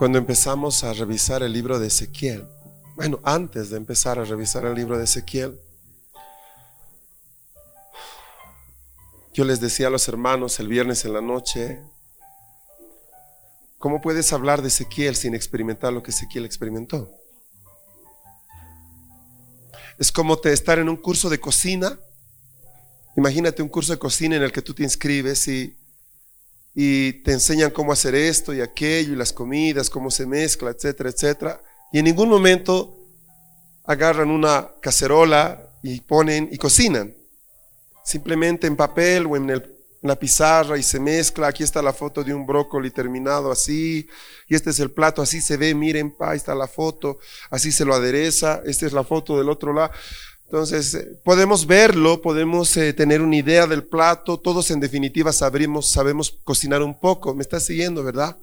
Cuando empezamos a revisar el libro de Ezequiel, bueno, antes de empezar a revisar el libro de Ezequiel, yo les decía a los hermanos el viernes en la noche, ¿cómo puedes hablar de Ezequiel sin experimentar lo que Ezequiel experimentó? Es como te estar en un curso de cocina. Imagínate un curso de cocina en el que tú te inscribes y y te enseñan cómo hacer esto y aquello y las comidas, cómo se mezcla, etcétera, etcétera. Y en ningún momento agarran una cacerola y ponen y cocinan. Simplemente en papel o en, la pizarra y se mezcla. Aquí está la foto de un brócoli terminado así. Y este es el plato, así se ve. Miren, pa, ahí está la foto. Así se lo adereza. Esta es la foto del otro lado. Entonces, eh, podemos verlo, podemos eh, tener una idea del plato, todos en definitiva sabemos, sabemos cocinar un poco, me estás siguiendo, ¿verdad?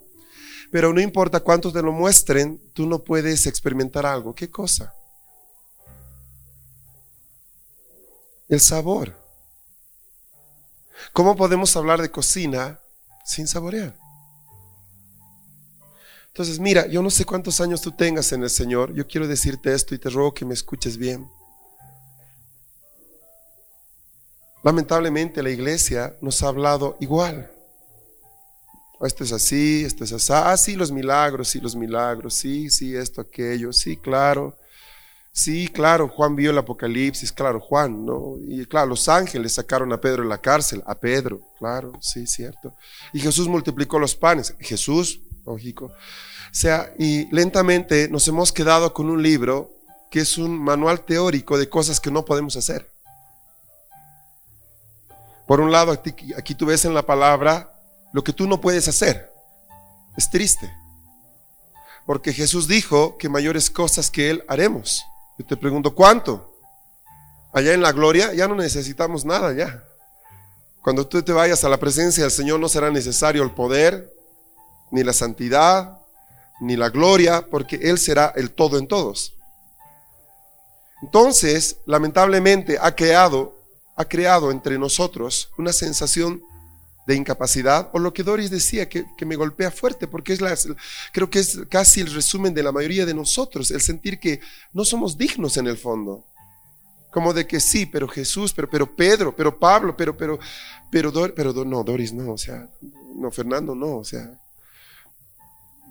Pero no importa cuántos te lo muestren, tú no puedes experimentar algo. ¿Qué cosa? El sabor. ¿Cómo podemos hablar de cocina sin saborear? Entonces, mira, yo no sé cuántos años tú tengas en el Señor, yo quiero decirte esto y te ruego que me escuches bien. Lamentablemente la iglesia nos ha hablado igual. Esto es así, esto es así. Ah, sí, los milagros, sí, los milagros, sí, sí, esto, aquello, sí, claro. Sí, claro, Juan vio el Apocalipsis, claro, Juan, ¿no? Y claro, los ángeles sacaron a Pedro de la cárcel, a Pedro, claro, sí, cierto. Y Jesús multiplicó los panes, Jesús, lógico. O sea, y lentamente nos hemos quedado con un libro que es un manual teórico de cosas que no podemos hacer. Por un lado, aquí, tú ves en la palabra lo que tú no puedes hacer. Es triste. Porque Jesús dijo que mayores cosas que Él haremos. Yo te pregunto, ¿cuánto? Allá en la gloria ya no necesitamos nada ya. Cuando tú te vayas a la presencia del Señor no será necesario el poder, ni la santidad, ni la gloria, porque Él será el todo en todos. Entonces, lamentablemente ha creado ha creado entre nosotros una sensación de incapacidad, o lo que Doris decía, que, me golpea fuerte, porque es la, creo que es casi el resumen de la mayoría de nosotros, el sentir que no somos dignos en el fondo. Como de que sí, pero Jesús, pero, pero Pedro, pero Pablo, pero, pero, pero, pero, no, Doris no, o sea, no, Fernando no, o sea.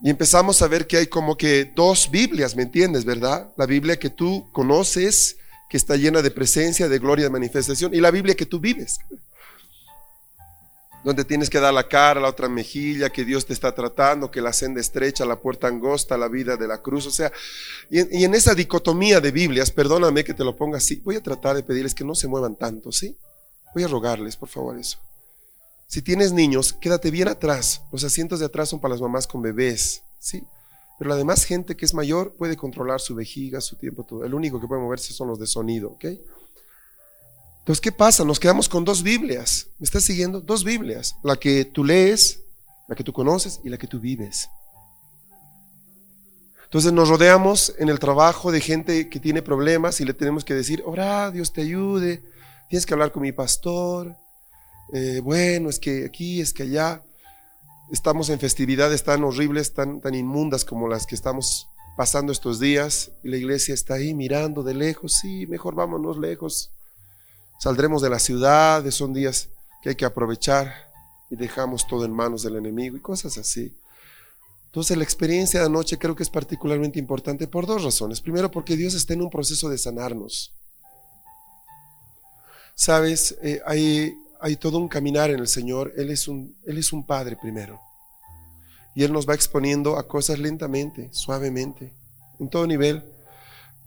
Y empezamos a ver que hay como que dos Biblias, ¿me entiendes, verdad? La Biblia que tú conoces que está llena de presencia, de gloria, de manifestación, y la Biblia que tú vives, donde tienes que dar la cara, la otra mejilla, que Dios te está tratando, que la senda estrecha, la puerta angosta, la vida de la cruz, o sea, y en, y en esa dicotomía de Biblias, perdóname que te lo ponga así, voy a tratar de pedirles que no se muevan tanto, ¿sí? Voy a rogarles, por favor, eso. Si tienes niños, quédate bien atrás. Los asientos de atrás son para las mamás con bebés, ¿sí? Pero la demás gente que es mayor puede controlar su vejiga, su tiempo, todo. El único que puede moverse son los de sonido, ¿ok? Entonces, ¿qué pasa? Nos quedamos con dos Biblias. ¿Me estás siguiendo? Dos Biblias. La que tú lees, la que tú conoces y la que tú vives. Entonces nos rodeamos en el trabajo de gente que tiene problemas y le tenemos que decir, ora, Dios te ayude, tienes que hablar con mi pastor, eh, bueno, es que aquí, es que allá estamos en festividades tan horribles, tan, tan inmundas como las que estamos pasando estos días, y la iglesia está ahí mirando de lejos, sí, mejor vámonos lejos, saldremos de la ciudad, son días que hay que aprovechar y dejamos todo en manos del enemigo y cosas así. Entonces la experiencia de anoche creo que es particularmente importante por dos razones. Primero porque Dios está en un proceso de sanarnos. Sabes, eh, hay, hay todo un caminar en el Señor. Él es un, Él es un Padre primero. Y Él nos va exponiendo a cosas lentamente, suavemente, en todo nivel.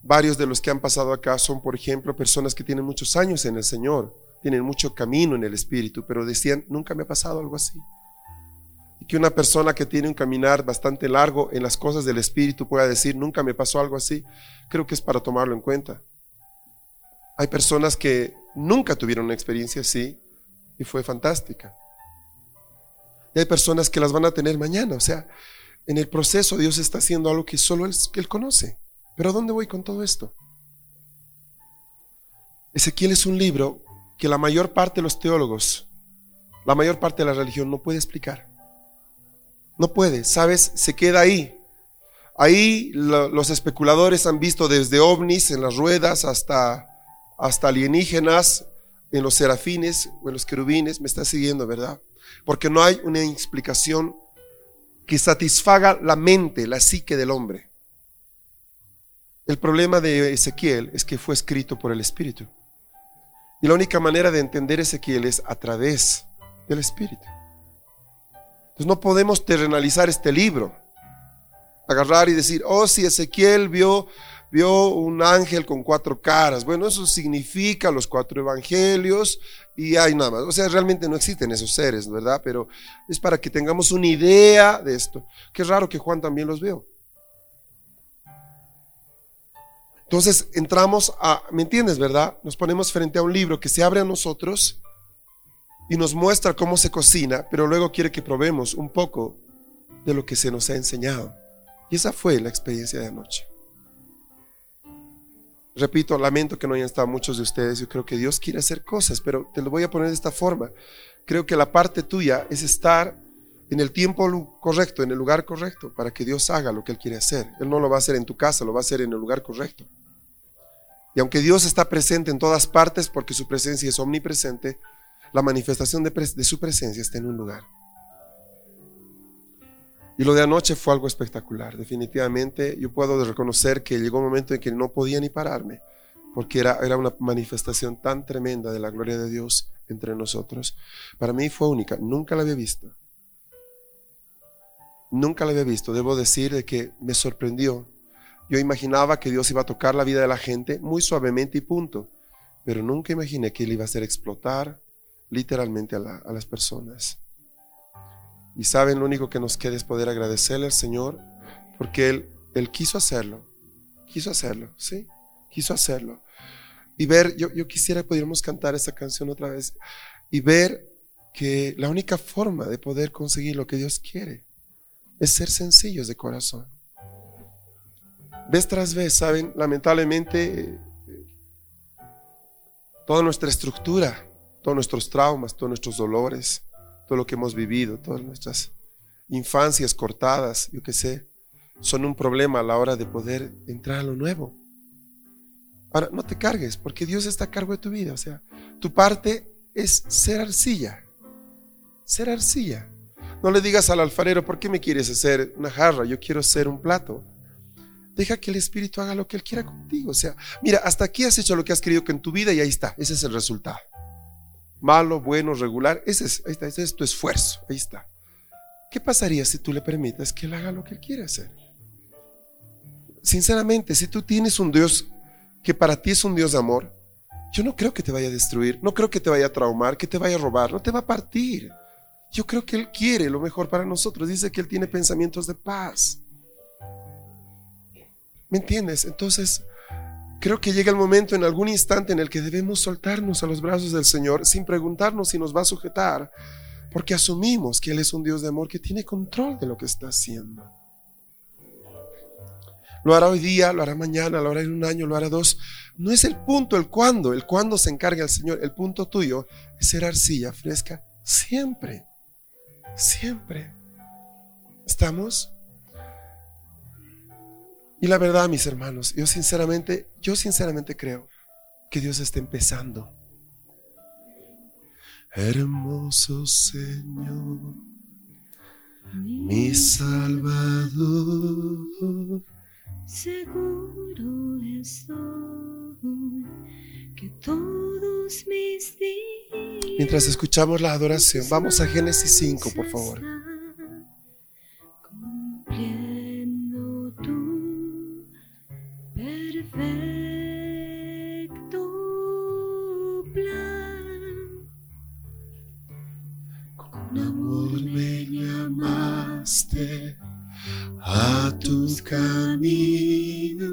Varios de los que han pasado acá son, por ejemplo, personas que tienen muchos años en el Señor. tienen mucho camino en el espíritu, pero decían, nunca me ha pasado algo así. Y que una persona que tiene un caminar bastante largo en las cosas del espíritu pueda decir, nunca me pasó algo así, creo que es para tomarlo en cuenta. Hay personas que nunca tuvieron una experiencia así y fue fantástica. Y hay personas que las van a tener mañana. O sea, en el proceso Dios está haciendo algo que solo él, él conoce. Pero ¿a dónde voy con todo esto? Ezequiel es un libro que la mayor parte de los teólogos, la mayor parte de la religión no puede explicar. No puede, ¿sabes? Se queda ahí. Ahí los especuladores han visto desde ovnis en las ruedas hasta hasta alienígenas en los serafines o en los querubines, me está siguiendo, ¿verdad? Porque no hay una explicación que satisfaga la mente, la psique del hombre. El problema de Ezequiel es que fue escrito por el Espíritu. Y la única manera de entender Ezequiel es a través del Espíritu. Entonces no podemos terrenalizar este libro. Agarrar y decir, oh, si Ezequiel vio vio un ángel con cuatro caras. Bueno, eso significa los cuatro evangelios y hay nada más. O sea, realmente no existen esos seres, ¿verdad? Pero es para que tengamos una idea de esto. Qué raro que Juan también los vio. Entonces entramos a, ¿me entiendes, verdad? Nos ponemos frente a un libro que se abre a nosotros y nos muestra cómo se cocina, pero luego quiere que probemos un poco de lo que se nos ha enseñado. Y esa fue la experiencia de anoche. Repito, lamento que no hayan estado muchos de ustedes. Yo creo que Dios quiere hacer cosas, pero te lo voy a poner de esta forma. Creo que la parte tuya es estar en el tiempo correcto, en el lugar correcto, para que Dios haga lo que Él quiere hacer. Él no lo va a hacer en tu casa, lo va a hacer en el lugar correcto. Y aunque Dios está presente en todas partes, porque su presencia es omnipresente, la manifestación de, de su presencia está en un lugar. Y lo de anoche fue algo espectacular. Definitivamente yo puedo reconocer que llegó un momento en que no podía ni pararme, porque era, era una manifestación tan tremenda de la gloria de Dios entre nosotros. Para mí fue única, nunca la había visto. Nunca la había visto. Debo decir de que me sorprendió. Yo imaginaba que Dios iba a tocar la vida de la gente muy suavemente y punto, pero nunca imaginé que Él iba a hacer explotar literalmente a, a las personas. Y saben, lo único que nos queda es poder agradecerle al Señor porque Él, Él quiso hacerlo. Quiso hacerlo, ¿sí? Quiso hacerlo. Y ver, yo, yo quisiera que pudiéramos cantar esa canción otra vez y ver que la única forma de poder conseguir lo que Dios quiere es ser sencillos de corazón. Vez tras vez, ¿saben? Lamentablemente, toda nuestra estructura, todos nuestros traumas, todos nuestros dolores, todo lo que hemos vivido, todas nuestras infancias cortadas, yo qué sé, son un problema a la hora de poder entrar a lo nuevo. Ahora, no te cargues, porque Dios está a cargo de tu vida. O sea, tu parte es ser arcilla. Ser arcilla. No le digas al alfarero, ¿por qué me quieres hacer una jarra? Yo quiero ser un plato. Deja que el Espíritu haga lo que Él quiera contigo. O sea, mira, hasta aquí has hecho lo que has querido que en tu vida y ahí está. Ese es el resultado malo, bueno, regular, ese es, ahí está, ese es tu esfuerzo, ahí está. ¿Qué pasaría si tú le permites que él haga lo que él quiere hacer? Sinceramente, si tú tienes un Dios que para ti es un Dios de amor, yo no creo que te vaya a destruir, no creo que te vaya a traumar, que te vaya a robar, no te va a partir. Yo creo que Él quiere lo mejor para nosotros. Dice que Él tiene pensamientos de paz. ¿Me entiendes? Entonces, Creo que llega el momento en algún instante en el que debemos soltarnos a los brazos del Señor sin preguntarnos si nos va a sujetar, porque asumimos que Él es un Dios de amor que tiene control de lo que está haciendo. Lo hará hoy día, lo hará mañana, lo hará en un año, lo hará dos. No es el punto el cuándo, el cuándo se encarga el Señor. El punto tuyo es ser arcilla fresca siempre, siempre. ¿Estamos? Y la verdad, mis hermanos, yo sinceramente, yo sinceramente creo que Dios está empezando. Hermoso Señor, mi Salvador. Seguro estoy que todos mis días. Mientras escuchamos la adoración, vamos a Génesis 5, por favor. Camino,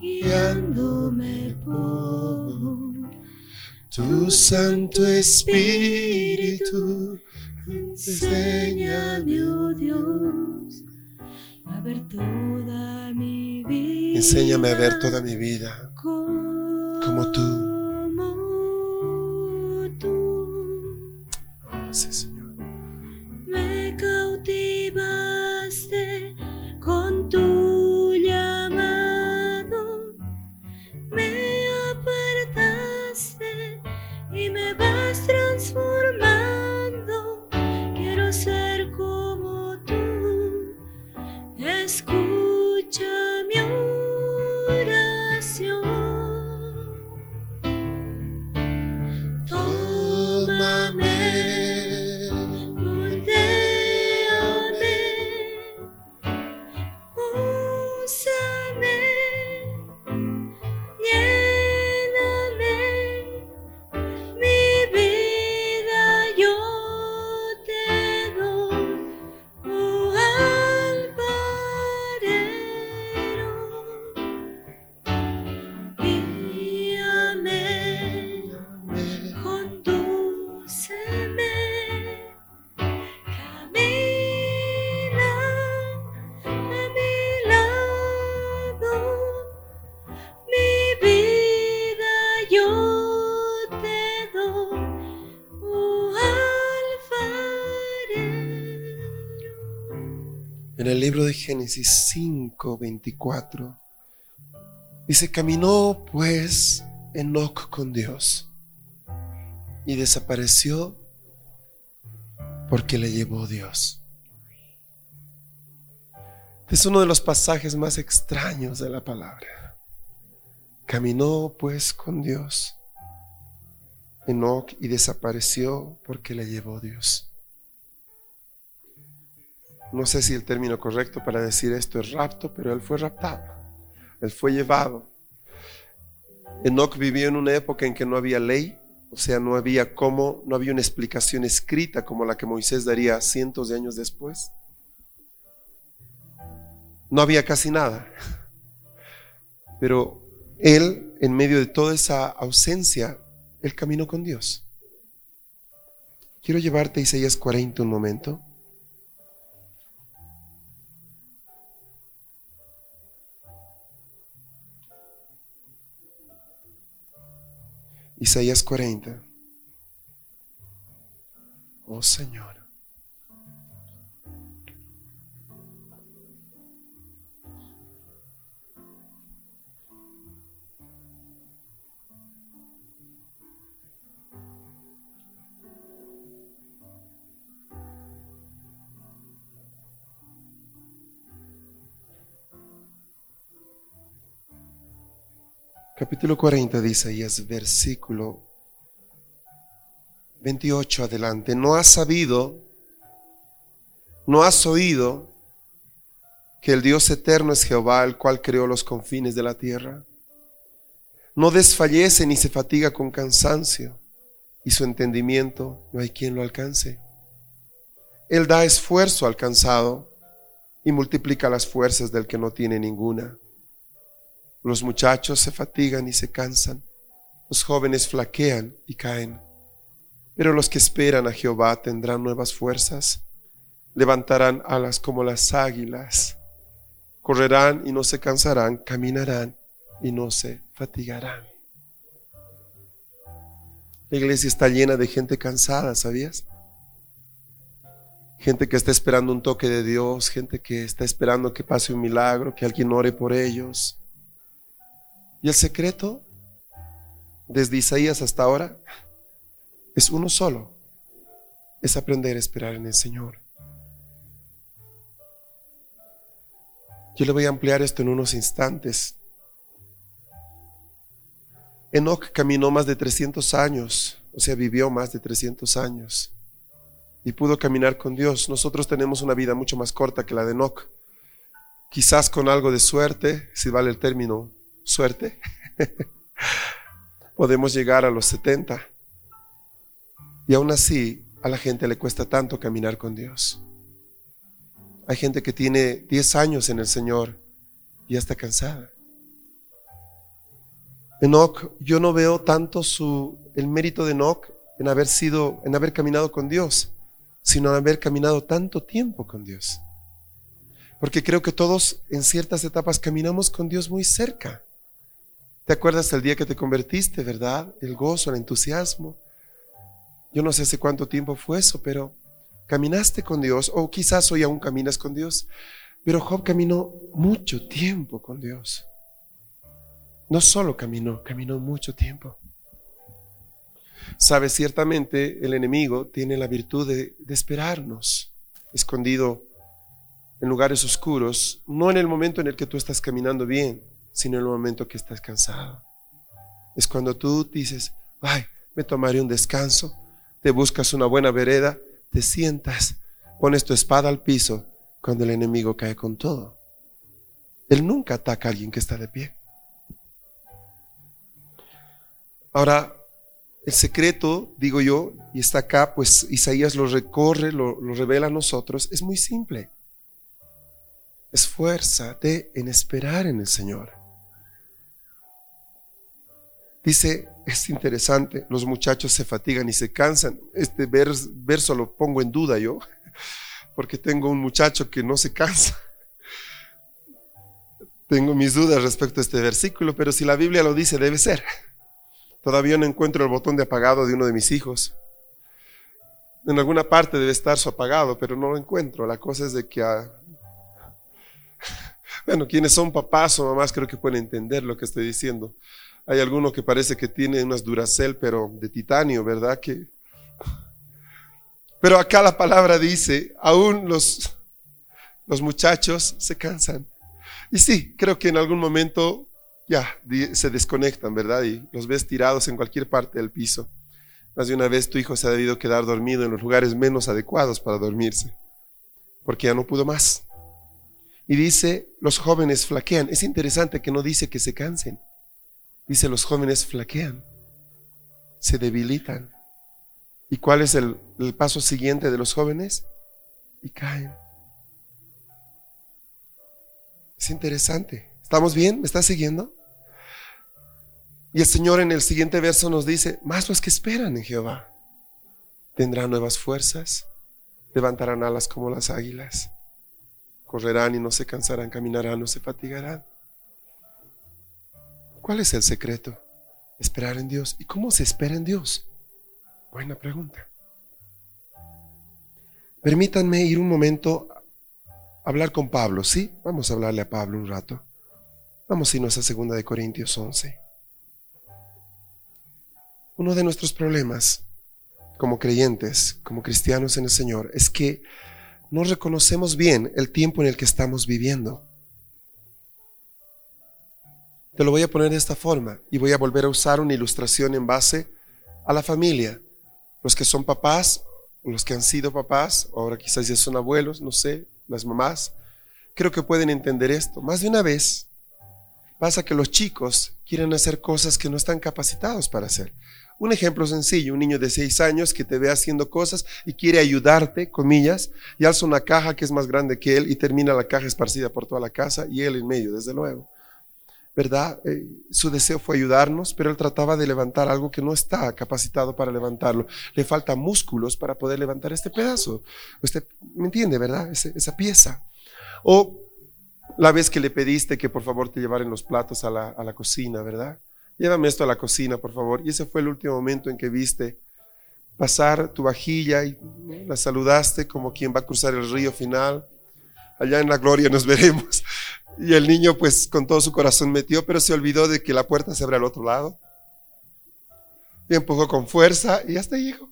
guiándome por tu Santo Espíritu. Enséñame, oh Dios, a ver toda mi vida. Enséñame a ver toda mi vida como tú. Como tú. Oh, sí. Libro de Génesis 5, 24, dice, caminó pues Enoc con Dios y desapareció porque le llevó Dios. Es uno de los pasajes más extraños de la palabra. Caminó pues con Dios Enoc y desapareció porque le llevó Dios. No sé si el término correcto para decir esto es rapto, pero él fue raptado. Él fue llevado. Enoch vivió en una época en que no había ley, o sea, no había cómo, no había una explicación escrita como la que Moisés daría cientos de años después. No había casi nada. Pero él, en medio de toda esa ausencia, él caminó con Dios. Quiero llevarte a Isaías 40 un momento. Isaías 40. Oh Señor. Capítulo 40 de Isaías, versículo 28 adelante. No has sabido, no has oído que el Dios eterno es Jehová, el cual creó los confines de la tierra. No desfallece ni se fatiga con cansancio, y su entendimiento no hay quien lo alcance. Él da esfuerzo al cansado y multiplica las fuerzas del que no tiene ninguna. Los muchachos se fatigan y se cansan, los jóvenes flaquean y caen. Pero los que esperan a Jehová tendrán nuevas fuerzas, levantarán alas como las águilas, correrán y no se cansarán, caminarán y no se fatigarán. La iglesia está llena de gente cansada, ¿sabías? Gente que está esperando un toque de Dios, gente que está esperando que pase un milagro, que alguien ore por ellos. Y el secreto, desde Isaías hasta ahora, es uno solo. Es aprender a esperar en el Señor. Yo le voy a ampliar esto en unos instantes. Enoch caminó más de 300 años, o sea, vivió más de 300 años y pudo caminar con Dios. Nosotros tenemos una vida mucho más corta que la de Enoch. Quizás con algo de suerte, si vale el término, suerte, podemos llegar a los 70. Y aún así, a la gente le cuesta tanto caminar con Dios. Hay gente que tiene 10 años en el Señor y ya está cansada. Enoch, yo no veo tanto su, el mérito de Enoch en haber sido, en haber caminado con Dios, sino en haber caminado tanto tiempo con Dios. Porque creo que todos en ciertas etapas caminamos con Dios muy cerca. ¿Te acuerdas del día que te convertiste, verdad? El gozo, el entusiasmo. Yo no sé hace cuánto tiempo fue eso, pero caminaste con Dios, o quizás hoy aún caminas con Dios, pero Job caminó mucho tiempo con Dios. No solo caminó, caminó mucho tiempo. Sabes, ciertamente el enemigo tiene la virtud de, de esperarnos, escondido en lugares oscuros, no en el momento en el que tú estás caminando bien, sino en el momento que estás cansado. Es cuando tú dices, ay, me tomaré un descanso, te buscas una buena vereda, te sientas, pones tu espada al piso cuando el enemigo cae con todo. Él nunca ataca a alguien que está de pie. Ahora, el secreto, digo yo, y está acá, pues Isaías lo recorre, lo, lo revela a nosotros, es muy simple. Esfuérzate en esperar en el Señor. Dice, es interesante, los muchachos se fatigan y se cansan. Este verso lo pongo en duda yo, porque tengo un muchacho que no se cansa. Tengo mis dudas respecto a este versículo, pero si la Biblia lo dice, debe ser. Todavía no encuentro el botón de apagado de uno de mis hijos. En alguna parte debe estar su apagado, pero no lo encuentro. La cosa es de que, a... bueno, quienes son papás o mamás creo que pueden entender lo que estoy diciendo. Hay alguno que parece que tiene unas Duracell, pero de titanio, ¿verdad? Que... Pero acá la palabra dice, aún los, los muchachos se cansan. Y sí, creo que en algún momento ya se desconectan, ¿verdad? Y los ves tirados en cualquier parte del piso. Más de una vez tu hijo se ha debido quedar dormido en los lugares menos adecuados para dormirse, porque ya no pudo más. Y dice, los jóvenes flaquean. Es interesante que no dice que se cansen. Dice, los jóvenes flaquean, se debilitan. ¿Y cuál es el, paso siguiente de los jóvenes? Y caen. Es interesante. ¿Estamos bien? ¿Me estás siguiendo? Y el Señor en el siguiente verso nos dice, más los que esperan en Jehová tendrán nuevas fuerzas, levantarán alas como las águilas, correrán y no se cansarán, caminarán, no se fatigarán. ¿Cuál es el secreto? Esperar en Dios. ¿Y cómo se espera en Dios? Buena pregunta. Permítanme ir un momento a hablar con Pablo, ¿sí? Vamos a hablarle a Pablo un rato. Vamos a irnos a segunda de Corintios 11. Uno de nuestros problemas como creyentes, como cristianos en el Señor, es que no reconocemos bien el tiempo en el que estamos viviendo. Te lo voy a poner de esta forma y voy a volver a usar una ilustración en base a la familia. Los que son papás, los que han sido papás, ahora quizás ya son abuelos, no sé, las mamás, creo que pueden entender esto. Más de una vez pasa que los chicos quieren hacer cosas que no están capacitados para hacer. Un ejemplo sencillo, un niño de seis años que te ve haciendo cosas y quiere ayudarte, comillas, y alza una caja que es más grande que él y termina la caja esparcida por toda la casa y él en medio, desde luego. ¿verdad? Eh, su deseo fue ayudarnos, pero él trataba de levantar algo que no está capacitado para levantarlo. Le falta músculos para poder levantar este pedazo. Usted me entiende, ¿verdad? esa pieza. O la vez que le pediste que por favor te llevaran los platos a la, a la cocina, ¿verdad? Llévame esto a la cocina, por favor. Y ese fue el último momento en que viste pasar tu vajilla y la saludaste como quien va a cruzar el río final. Allá en la gloria nos veremos. Y el niño pues con todo su corazón metió, pero se olvidó de que la puerta se abre al otro lado. Y empujó con fuerza y hasta llegó.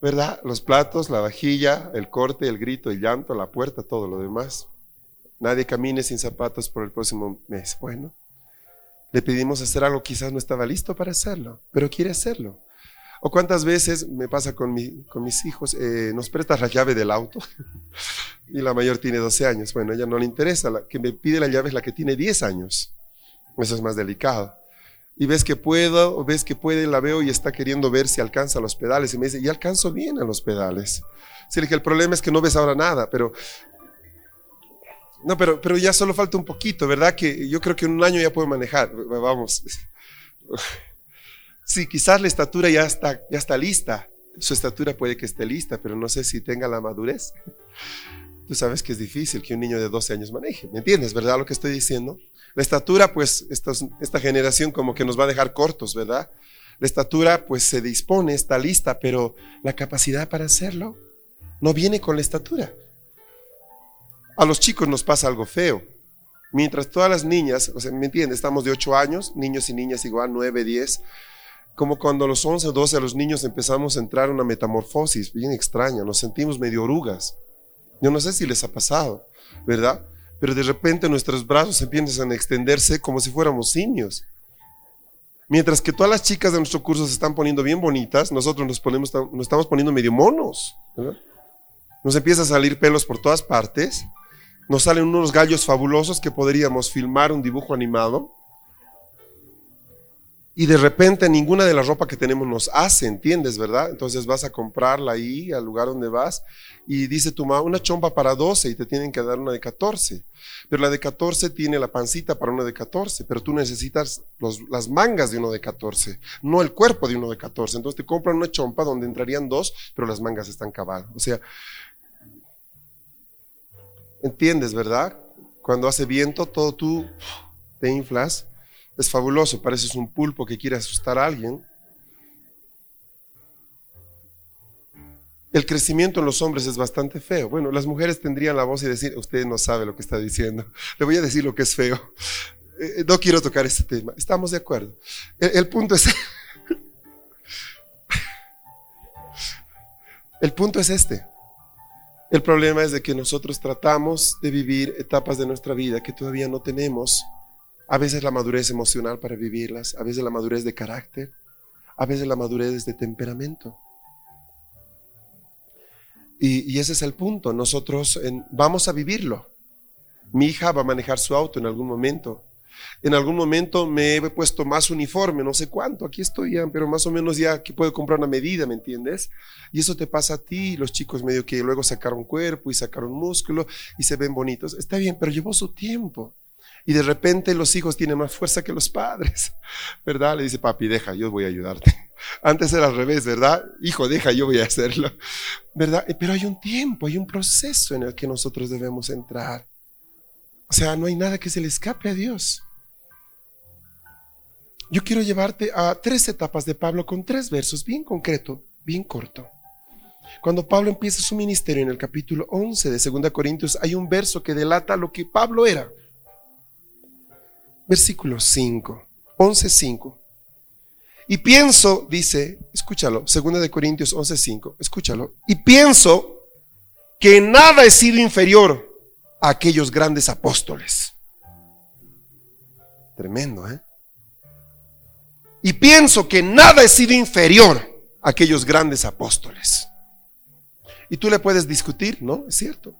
¿Verdad? Los platos, la vajilla, el corte, el grito, el llanto, la puerta, todo lo demás. Nadie camine sin zapatos por el próximo mes. Bueno, le pedimos hacer algo, quizás no estaba listo para hacerlo, pero quiere hacerlo. O cuántas veces me pasa con, mi, con mis hijos, eh, nos prestas la llave del auto y la mayor tiene 12 años. Bueno, a ella no le interesa, la que me pide la llave es la que tiene 10 años. Eso es más delicado. Y ves que puedo, o ves que puede, la veo y está queriendo ver si alcanza los pedales. Y me dice, y alcanzo bien a los pedales. Si dije, el problema es que no ves ahora nada, pero No, pero, pero ya solo falta un poquito, ¿verdad? Que yo creo que en un año ya puedo manejar. Vamos. Sí, quizás la estatura ya está, ya está lista. Su estatura puede que esté lista, pero no sé si tenga la madurez. Tú sabes que es difícil que un niño de 12 años maneje. ¿Me entiendes, verdad, lo que estoy diciendo? La estatura, pues, esta, esta generación como que nos va a dejar cortos, ¿verdad? La estatura, pues, se dispone, está lista, pero la capacidad para hacerlo no viene con la estatura. A los chicos nos pasa algo feo. Mientras todas las niñas, o sea, ¿me entiendes? Estamos de 8 años, niños y niñas igual, 9, 10. Como cuando a los 11 o 12 a los niños empezamos a entrar en una metamorfosis bien extraña, nos sentimos medio orugas. Yo no sé si les ha pasado, ¿verdad? Pero de repente nuestros brazos empiezan a extenderse como si fuéramos simios. Mientras que todas las chicas de nuestro curso se están poniendo bien bonitas, nosotros nos, ponemos, nos estamos poniendo medio monos. Nos empieza a salir pelos por todas partes nos salen unos gallos fabulosos que podríamos filmar un dibujo animado. Y de repente ninguna de la ropa que tenemos nos hace, ¿entiendes, verdad? Entonces vas a comprarla ahí, al lugar donde vas, y dice tu mamá, una chompa para 12 y te tienen que dar una de 14. Pero la de 14 tiene la pancita para una de 14, pero tú necesitas las mangas de uno de 14, no el cuerpo de uno de 14. Entonces te compran una chompa donde entrarían dos, pero las mangas están cavadas. O sea, ¿Entiendes, verdad? Cuando hace viento, todo tú te inflas. Es fabuloso, pareces un pulpo que quiere asustar a alguien. El crecimiento en los hombres es bastante feo. Bueno, las mujeres tendrían la voz y decir, usted no sabe lo que está diciendo. Le voy a decir lo que es feo. Eh, eh, no quiero tocar este tema. Estamos de acuerdo. el punto es... el punto es este. El problema es de que nosotros tratamos de vivir etapas de nuestra vida que todavía no tenemos. A veces la madurez emocional para vivirlas, a veces la madurez de carácter, a veces la madurez de temperamento. Y, ese es el punto. Nosotros vamos a vivirlo. Mi hija va a manejar su auto en algún momento. En algún momento me he puesto más uniforme, no sé cuánto, aquí estoy ya, pero más o menos ya aquí puedo comprar una medida, ¿me entiendes? Y eso te pasa a ti, los chicos medio que luego sacaron cuerpo y sacaron músculo y se ven bonitos. Está bien, pero llevó su tiempo. Y de repente los hijos tienen más fuerza que los padres, ¿verdad? Le dice, papi, deja, yo voy a ayudarte. Antes era al revés, ¿verdad? Hijo, deja, yo voy a hacerlo, ¿verdad? Pero hay un tiempo, hay un proceso en el que nosotros debemos entrar. O sea, no hay nada que se le escape a Dios. Yo quiero llevarte a tres etapas de Pablo con tres versos, bien concreto, bien corto. Cuando Pablo empieza su ministerio en el capítulo 11 de 2 Corintios, hay un verso que delata lo que Pablo era. Versículo 5, 11, 5. Y pienso, dice, escúchalo, 2 de Corintios 11, 5, escúchalo. Y pienso que nada he sido inferior a aquellos grandes apóstoles. Tremendo, ¿eh? Y pienso que nada he sido inferior a aquellos grandes apóstoles. Y tú le puedes discutir, ¿no? Es cierto.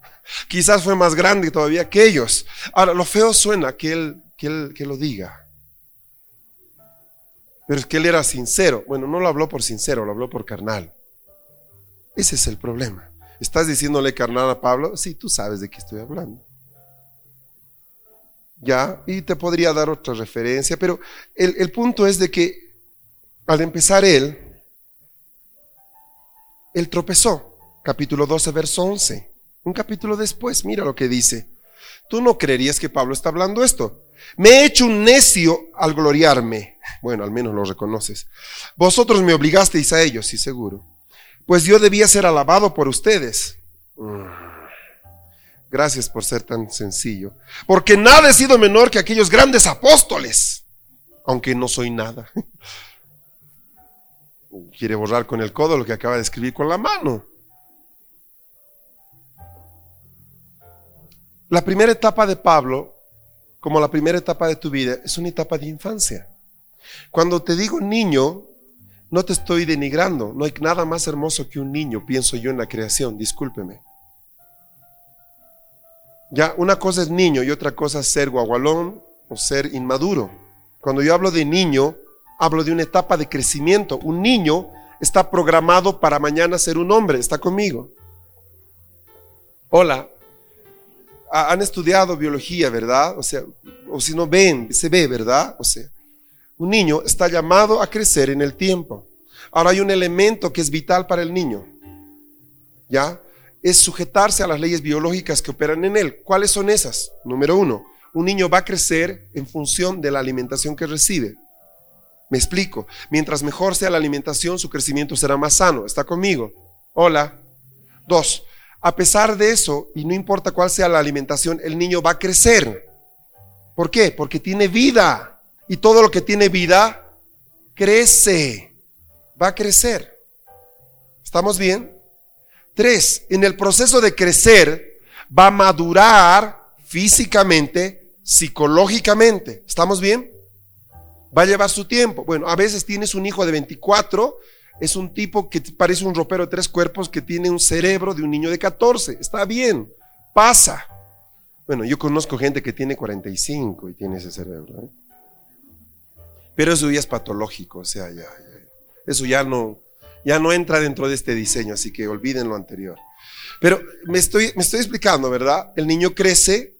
Quizás fue más grande todavía que ellos. Ahora, lo feo suena que él, que él que lo diga. Pero es que él era sincero. Bueno, no lo habló por sincero, lo habló por carnal. Ese es el problema. ¿Estás diciéndole carnal a Pablo? Sí, tú sabes de qué estoy hablando. Ya, y te podría dar otra referencia, pero el, punto es de que al empezar él, él tropezó. Capítulo 12, verso 11. Un capítulo después, mira lo que dice. Tú no creerías que Pablo está hablando esto. Me he hecho un necio al gloriarme. Bueno, al menos lo reconoces. Vosotros me obligasteis a ello, sí, seguro pues yo debía ser alabado por ustedes. Gracias por ser tan sencillo. Porque nada he sido menor que aquellos grandes apóstoles, aunque no soy nada. Quiere borrar con el codo lo que acaba de escribir con la mano. La primera etapa de Pablo, como la primera etapa de tu vida, es una etapa de infancia. Cuando te digo niño, no te estoy denigrando. No hay nada más hermoso que un niño, pienso yo en la creación, discúlpeme. Ya, una cosa es niño y otra cosa es ser guagualón o ser inmaduro. Cuando yo hablo de niño, hablo de una etapa de crecimiento. Un niño está programado para mañana ser un hombre. ¿Está conmigo? Hola. ha- han estudiado biología, ¿verdad? O sea, o si no ven, se ve, ¿verdad? O sea, un niño está llamado a crecer en el tiempo. Ahora hay un elemento que es vital para el niño, ¿ya? Es sujetarse a las leyes biológicas que operan en él. ¿Cuáles son esas? Número uno, un niño va a crecer en función de la alimentación que recibe. Me explico. Mientras mejor sea la alimentación, su crecimiento será más sano. ¿Está conmigo? Hola. Dos, a pesar de eso, y no importa cuál sea la alimentación, el niño va a crecer. ¿Por qué? Porque tiene vida. Y todo lo que tiene vida crece. Va a crecer. ¿Estamos bien? Tres, en el proceso de crecer va a madurar físicamente, psicológicamente. ¿Estamos bien? Va a llevar su tiempo. Bueno, a veces tienes un hijo de 24, es un tipo que parece un ropero de tres cuerpos que tiene un cerebro de un niño de 14. Está bien, pasa. Bueno, yo conozco gente que tiene 45 y tiene ese cerebro. ¿eh? Pero eso ya es patológico, o sea, ya, ya- eso ya no, ya no entra dentro de este diseño, así que olviden lo anterior. Pero me estoy, me estoy explicando, ¿verdad? El niño crece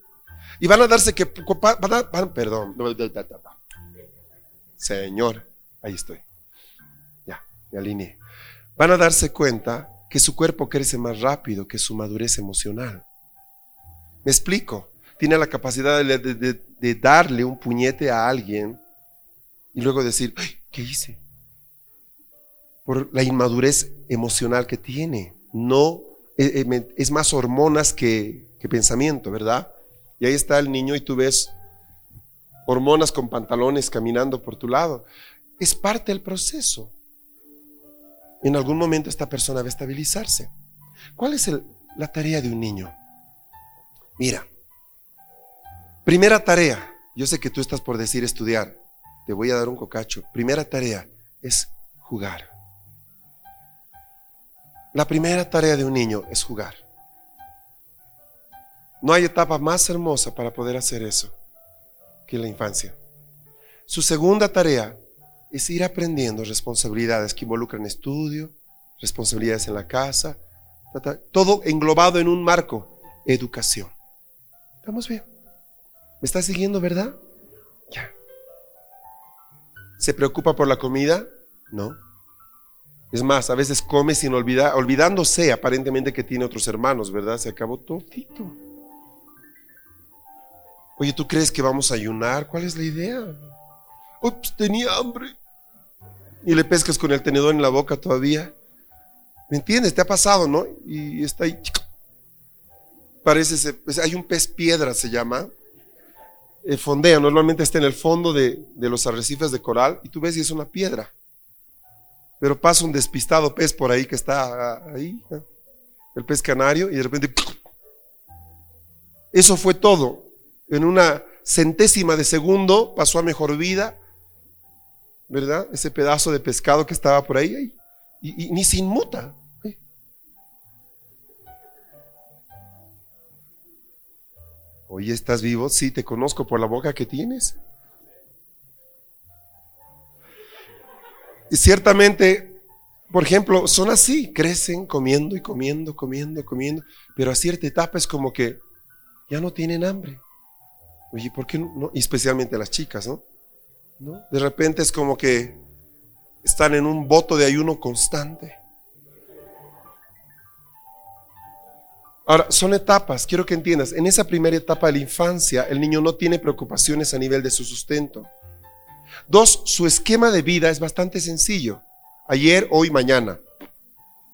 y van a darse que, van a- van- perdón, Señor, ahí estoy. Ya, me alineé. Van a darse cuenta que su cuerpo crece más rápido que su madurez emocional. Me explico. Tiene la capacidad de, de- de- de darle un puñete a alguien y luego decir, "Ay, ¿qué hice? Por la inmadurez emocional que tiene. No, eh, eh, es más hormonas que, que pensamiento, ¿verdad? Y ahí está el niño y tú ves hormonas con pantalones caminando por tu lado. Es parte del proceso. En algún momento esta persona va a estabilizarse. ¿Cuál es la tarea de un niño? Mira, primera tarea, yo sé que tú estás por decir estudiar, te voy a dar un cocacho. Primera tarea es jugar. La primera tarea de un niño es jugar. No hay etapa más hermosa para poder hacer eso que la infancia. Su segunda tarea es ir aprendiendo responsabilidades que involucran estudio, responsabilidades en la casa, todo englobado en un marco, educación. ¿Estamos bien? ¿Me está siguiendo, verdad? Ya. ¿Se preocupa por la comida? No. Es más, a veces come sin olvidar, olvidándose aparentemente que tiene otros hermanos, ¿verdad? Se acabó todito. Oye, ¿tú crees que vamos a ayunar? ¿Cuál es la idea? Ups, tenía hambre. Y le pescas con el tenedor en la boca todavía. ¿Me entiendes? Te ha pasado, ¿no? Y está ahí. Parece, ese- pues, hay un pez piedra, se llama. Eh, fondea, normalmente está en el fondo de, de los arrecifes de coral y tú ves y es una piedra. Pero pasa un despistado pez por ahí que está ah, ahí, ¿no? el pez canario, y de repente. Eso fue todo. En una centésima de segundo pasó a mejor vida, ¿verdad? Ese pedazo de pescado que estaba por ahí, y, ni se inmuta. ¿eh? Oye, ¿estás vivo? Sí, te conozco por la boca que tienes. Y ciertamente, por ejemplo, son así, crecen comiendo y comiendo, comiendo, comiendo, pero a cierta etapa es como que ya no tienen hambre. Oye, ¿por qué no? Y especialmente las chicas, ¿no? ¿no? De repente es como que están en un voto de ayuno constante. Ahora, son etapas, quiero que entiendas. En esa primera etapa de la infancia, el niño no tiene preocupaciones a nivel de su sustento. Dos, su esquema de vida es bastante sencillo. Ayer, hoy, mañana.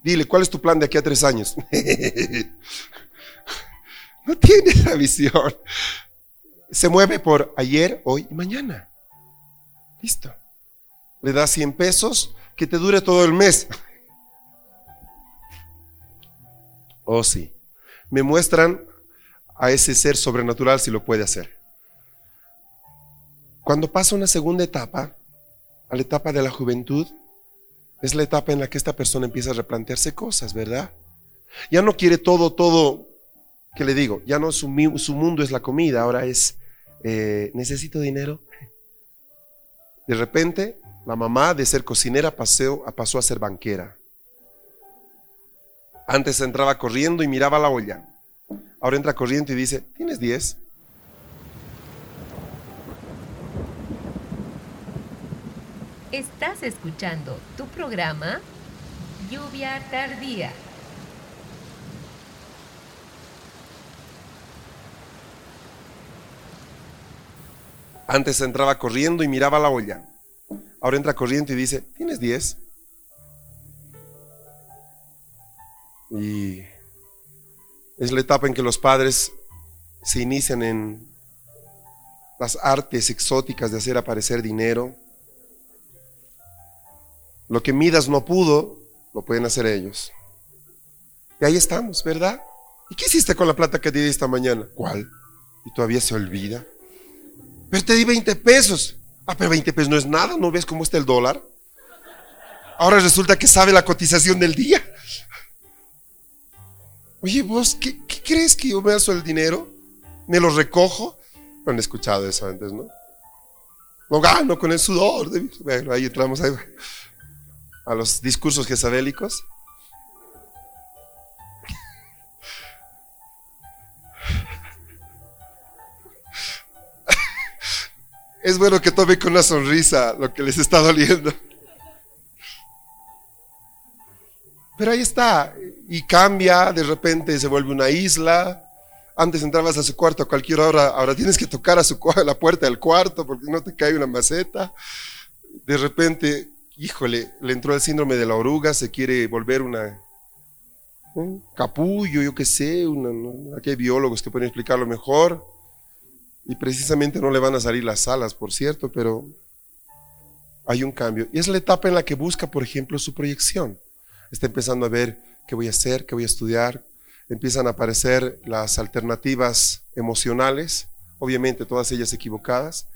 Dile, ¿cuál es tu plan de aquí a tres años? no tiene esa visión. Se mueve por ayer, hoy y mañana. Listo. Le das 100 pesos que te dure todo el mes. Oh, sí. Me muestran a ese ser sobrenatural si lo puede hacer. Cuando pasa una segunda etapa, a la etapa de la juventud, es la etapa en la que esta persona empieza a replantearse cosas, ¿verdad? Ya no quiere todo, todo, ¿qué le digo? Ya no su, su mundo es la comida, ahora es, eh, necesito dinero. De repente, la mamá de ser cocinera pasó, pasó a ser banquera. Antes entraba corriendo y miraba la olla. Ahora entra corriente y dice, ¿tienes 10? Estás escuchando tu programa Lluvia Tardía. Antes entraba corriendo y miraba la olla. Ahora entra corriendo y dice, ¿tienes 10? Y es la etapa en que los padres se inician en las artes exóticas de hacer aparecer dinero. Lo que Midas no pudo, lo pueden hacer ellos. Y ahí estamos, ¿verdad? ¿Y qué hiciste con la plata que te di esta mañana? ¿Cuál? Y todavía se olvida. Pero te di 20 pesos. Ah, pero 20 pesos no es nada, ¿no ves cómo está el dólar? Ahora resulta que sabe la cotización del día. Oye, vos, ¿qué, crees que yo me hago el dinero? ¿Me lo recojo? No han escuchado eso antes, ¿no? Lo gano con el sudor. Bueno, ahí entramos a los discursos jezabélicos. Es bueno que tome con una sonrisa lo que les está doliendo. Pero ahí está, y cambia, de repente se vuelve una isla. Antes entrabas a su cuarto a cualquier hora, ahora tienes que tocar a, su, la puerta del cuarto porque no te cae una maceta. De repente, híjole, le entró el síndrome de la oruga, se quiere volver una un capullo, yo qué sé, una, aquí hay biólogos que pueden explicarlo mejor. Y precisamente no le van a salir las alas, por cierto, pero hay un cambio. Y es la etapa en la que busca, por ejemplo, su proyección. Está empezando a ver qué voy a hacer, qué voy a estudiar. Empiezan a aparecer las alternativas emocionales, obviamente todas ellas equivocadas.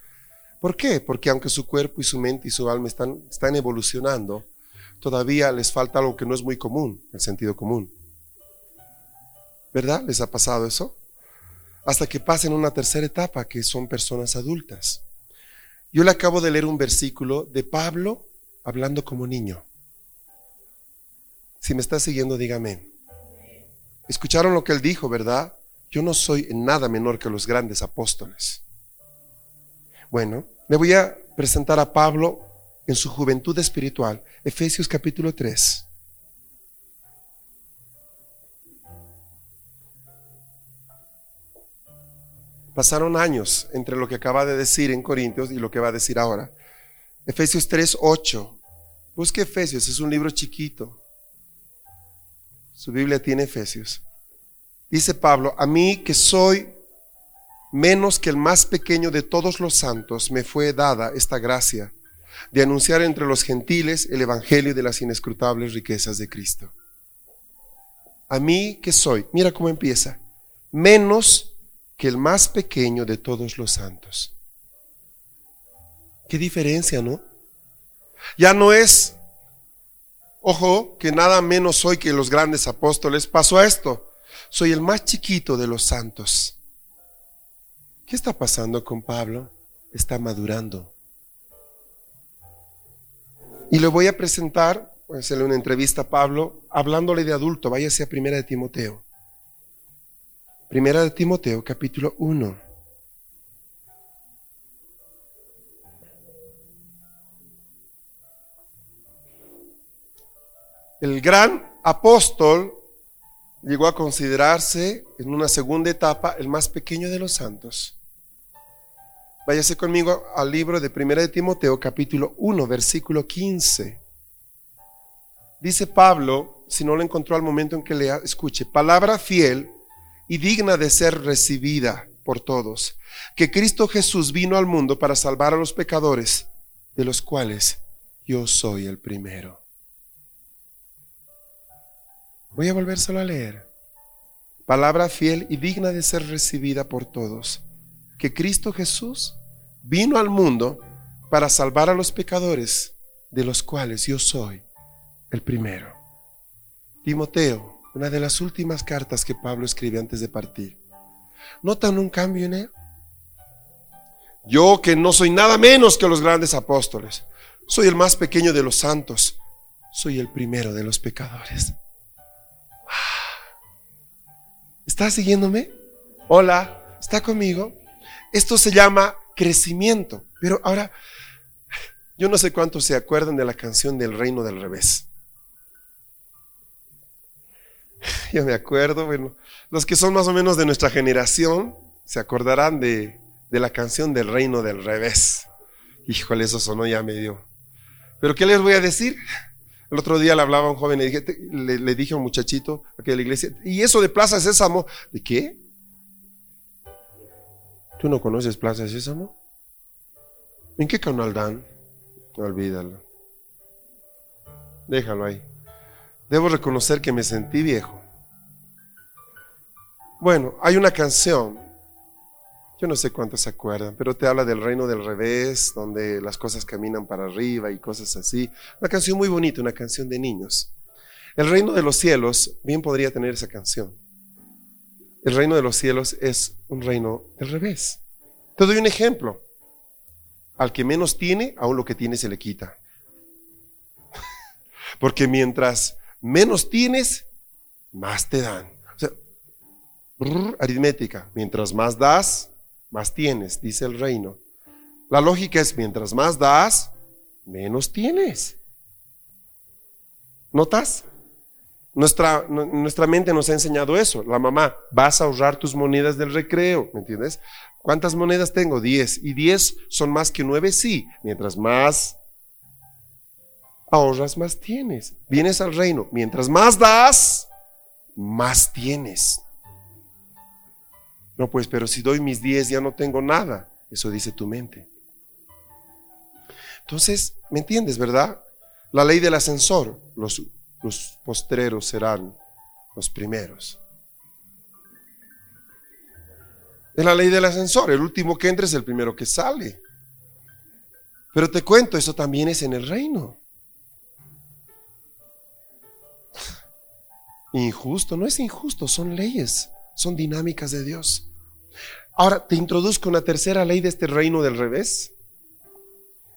¿Por qué? Porque aunque su cuerpo y su mente y su alma están, están evolucionando, todavía les falta algo que no es muy común, el sentido común. ¿Verdad? ¿Les ha pasado eso? hasta que pasen una tercera etapa, que son personas adultas. Yo le acabo de leer un versículo de Pablo hablando como niño. Si me está siguiendo, dígame. Escucharon lo que él dijo, ¿verdad? Yo no soy nada menor que los grandes apóstoles. Bueno, le voy a presentar a Pablo en su juventud espiritual, Efesios capítulo 3. Pasaron años entre lo que acaba de decir en Corintios y lo que va a decir ahora. Efesios 3, 8. Busque Efesios, es un libro chiquito. Su Biblia tiene Efesios. Dice Pablo, a mí que soy menos que el más pequeño de todos los santos, me fue dada esta gracia de anunciar entre los gentiles el Evangelio de las inescrutables riquezas de Cristo. A mí que soy, mira cómo empieza, menos que el más pequeño de todos los santos. Qué diferencia, ¿no? Ya no es, ojo, que nada menos soy que los grandes apóstoles. Pasó a esto. Soy el más chiquito de los santos. ¿Qué está pasando con Pablo? Está madurando. Y le voy a presentar, voy a hacerle una entrevista a Pablo, hablándole de adulto. Váyase a primera de Timoteo. Primera de Timoteo, capítulo 1. El gran apóstol llegó a considerarse en una segunda etapa el más pequeño de los santos. Váyase conmigo al libro de Primera de Timoteo, capítulo 1, versículo 15. Dice Pablo, si no lo encontró al momento en que lea, escuche, palabra fiel y digna de ser recibida por todos, que Cristo Jesús vino al mundo para salvar a los pecadores, de los cuales yo soy el primero. Voy a volvérselo a leer. Palabra fiel y digna de ser recibida por todos, que Cristo Jesús vino al mundo para salvar a los pecadores, de los cuales yo soy el primero. Timoteo, una de las últimas cartas que Pablo escribe antes de partir. ¿Notan un cambio en él? Yo que no soy nada menos que los grandes apóstoles, soy el más pequeño de los santos, soy el primero de los pecadores. ¿Está siguiéndome? Hola, ¿está conmigo? Esto se llama crecimiento. Pero ahora, yo no sé cuántos se acuerdan de la canción del reino del revés. Yo me acuerdo, bueno, los que son más o menos de nuestra generación se acordarán de, de la canción del reino del revés. Híjole, eso sonó ya medio. Pero ¿qué les voy a decir? El otro día le hablaba a un joven y dije, le, dije a un muchachito aquí de la iglesia, ¿y eso de Plaza Sésamo? ¿De qué? ¿Tú no conoces Plaza Sésamo? ¿En qué canal dan? Olvídalo. Déjalo ahí. Debo reconocer que me sentí viejo. Bueno, hay una canción, yo no sé cuántos se acuerdan, pero te habla del reino del revés, donde las cosas caminan para arriba y cosas así. Una canción muy bonita, una canción de niños. El reino de los cielos bien podría tener esa canción. El reino de los cielos es un reino del revés. Te doy un ejemplo. Al que menos tiene, aún lo que tiene se le quita. Porque mientras menos tienes, más te dan. O sea, aritmética. Mientras más das, más tienes, dice el reino. La lógica es, mientras más das, menos tienes. ¿Notas? Nuestra, nuestra mente nos ha enseñado eso. La mamá, vas a ahorrar tus monedas del recreo, ¿me entiendes? ¿Cuántas monedas tengo? Diez. ¿Y diez son más que nueve? Sí. Mientras más ahorras, más tienes. Vienes al reino. Mientras más das, más tienes. No, pues, pero si doy mis diez ya no tengo nada. Eso dice tu mente. Entonces, ¿me entiendes, verdad? La ley del ascensor. Los, los postreros serán los primeros. Es la ley del ascensor. El último que entra es el primero que sale. Pero te cuento, eso también es en el reino. Injusto, no es injusto, son leyes, son dinámicas de Dios. Ahora te introduzco una tercera ley de este reino del revés.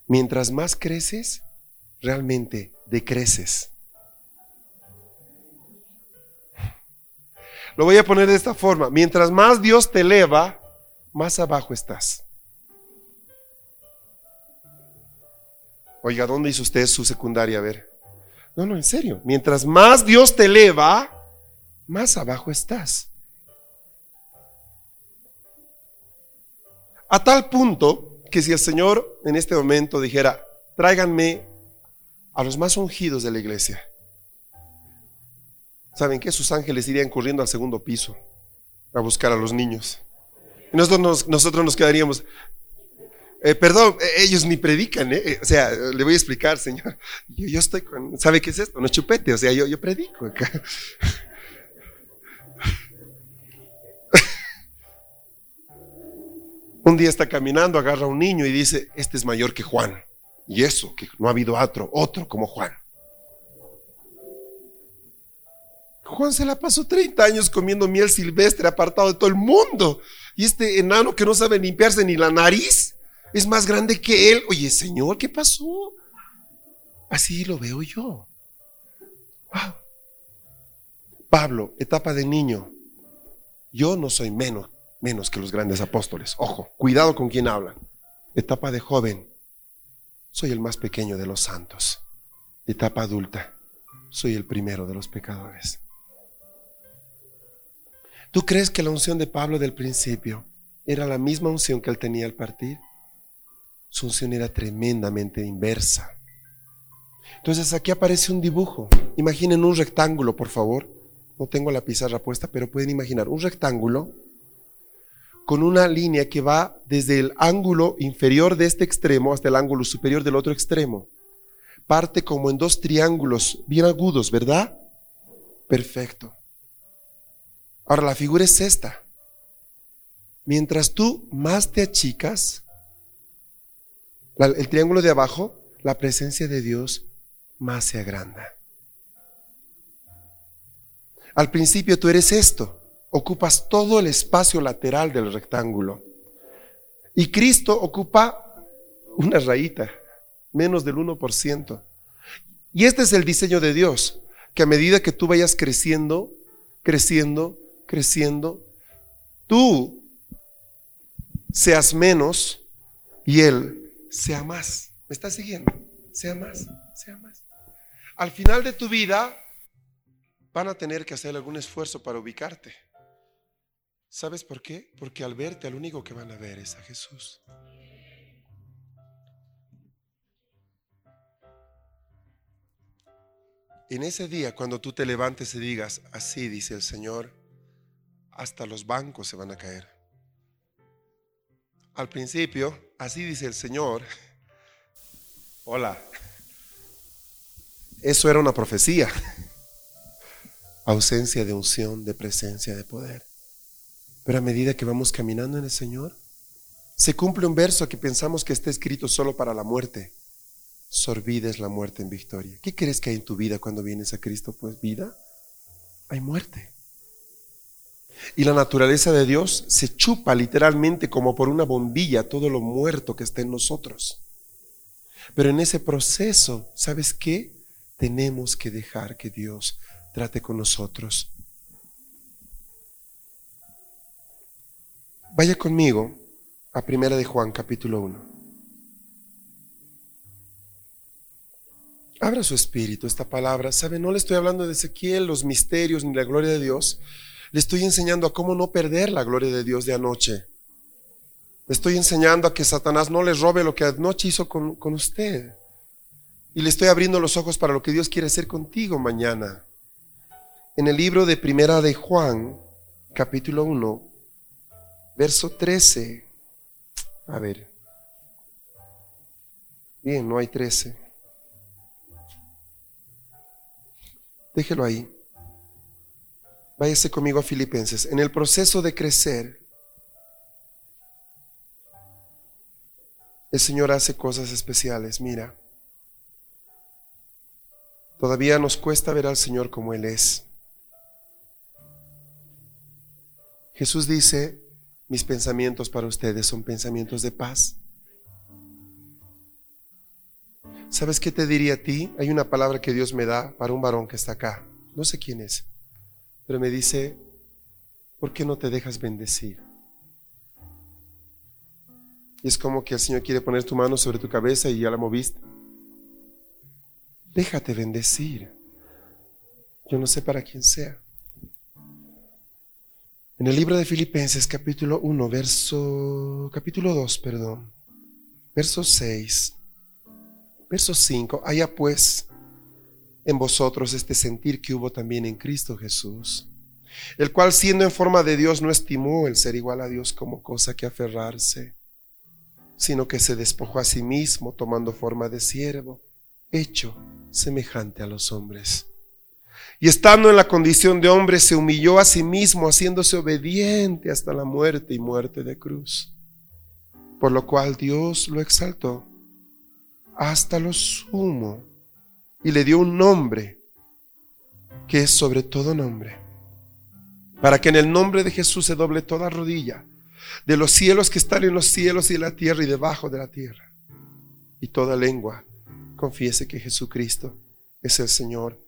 Mientras más creces, realmente decreces. Lo voy a poner de esta forma. Mientras más Dios te eleva, más abajo estás. Oiga, ¿dónde hizo usted su secundaria? A ver. No, no, en serio. Mientras más Dios te eleva, más abajo estás. A tal punto que si el Señor en este momento dijera, tráiganme a los más ungidos de la iglesia, ¿Saben qué? Sus ángeles irían corriendo al segundo piso a buscar a los niños. Y nosotros nos, nosotros nos quedaríamos, eh, perdón, eh, ellos ni predican, ¿eh? O sea, le voy a explicar, Señor. Yo, estoy con, ¿sabe qué es esto? No es chupete, o sea, yo, yo predico acá. Un día está caminando, agarra a un niño y dice, este es mayor que Juan. Y eso, que no ha habido otro, otro como Juan. Juan se la pasó 30 años comiendo miel silvestre, apartado de todo el mundo. Y este enano que no sabe limpiarse ni la nariz es más grande que él. Oye, Señor, ¿qué pasó? Así lo veo yo. Pablo, etapa de niño. Yo no soy menos, menos que los grandes apóstoles. Ojo, cuidado con quien habla. Etapa de joven. Soy el más pequeño de los santos. Etapa adulta. Soy el primero de los pecadores. ¿Tú crees que la unción de Pablo del principio era la misma unción que él tenía al partir? Su unción era tremendamente inversa. Entonces aquí aparece un dibujo. Imaginen un rectángulo, por favor. No tengo la pizarra puesta, pero pueden imaginar un rectángulo con una línea que va desde el ángulo inferior de este extremo hasta el ángulo superior del otro extremo. Parte como en dos triángulos bien agudos, ¿verdad? Perfecto. Ahora la figura es esta. Mientras tú más te achicas, el triángulo de abajo, la presencia de Dios más se agranda. Al principio tú eres esto, ocupas todo el espacio lateral del rectángulo. Y Cristo ocupa una rayita, menos del 1%. Y este es el diseño de Dios, que a medida que tú vayas creciendo, creciendo, creciendo, tú seas menos y Él sea más. ¿Me estás siguiendo? Sea más, sea más. Al final de tu vida van a tener que hacer algún esfuerzo para ubicarte. ¿Sabes por qué? Porque al verte, al único que van a ver es a Jesús. En ese día, cuando tú te levantes y digas, así dice el Señor, hasta los bancos se van a caer. Al principio, así dice el Señor, hola, eso era una profecía, ausencia de unción, de presencia, de poder. Pero a medida que vamos caminando en el Señor, se cumple un verso que pensamos que está escrito solo para la muerte. Sorbides la muerte en victoria. ¿Qué crees que hay en tu vida cuando vienes a Cristo? Pues vida, hay muerte. Y la naturaleza de Dios se chupa literalmente como por una bombilla todo lo muerto que está en nosotros. Pero en ese proceso, ¿sabes qué? Tenemos que dejar que Dios trate con nosotros. Vaya conmigo a Primera de Juan capítulo 1. Abra su espíritu esta palabra. ¿Sabe? No le estoy hablando de Ezequiel, los misterios ni la gloria de Dios. Le estoy enseñando a cómo no perder la gloria de Dios de anoche. Le estoy enseñando a que Satanás no le robe lo que anoche hizo con, con usted. Y le estoy abriendo los ojos para lo que Dios quiere hacer contigo mañana. En el libro de Primera de Juan, capítulo 1, verso 13. A ver. Bien, no hay 13. Déjelo ahí. Váyase conmigo a Filipenses. En el proceso de crecer, el Señor hace cosas especiales. Mira, todavía nos cuesta ver al Señor como Él es. Jesús dice, mis pensamientos para ustedes son pensamientos de paz. ¿Sabes qué te diría a ti? Hay una palabra que Dios me da para un varón que está acá. No sé quién es. Pero me dice, ¿por qué no te dejas bendecir? Y es como que el Señor quiere poner tu mano sobre tu cabeza y ya la moviste. Déjate bendecir. Yo no sé para quién sea. En el libro de Filipenses capítulo 1, verso capítulo 2, perdón. Verso 6. Verso 5. Haya pues en vosotros este sentir que hubo también en Cristo Jesús, el cual siendo en forma de Dios no estimó el ser igual a Dios como cosa que aferrarse, sino que se despojó a sí mismo tomando forma de siervo, hecho semejante a los hombres. Y estando en la condición de hombre, se humilló a sí mismo, haciéndose obediente hasta la muerte y muerte de cruz. Por lo cual Dios lo exaltó hasta lo sumo y le dio un nombre que es sobre todo nombre, para que en el nombre de Jesús se doble toda rodilla, de los cielos que están en los cielos y de la tierra y debajo de la tierra, y toda lengua confiese que Jesucristo es el Señor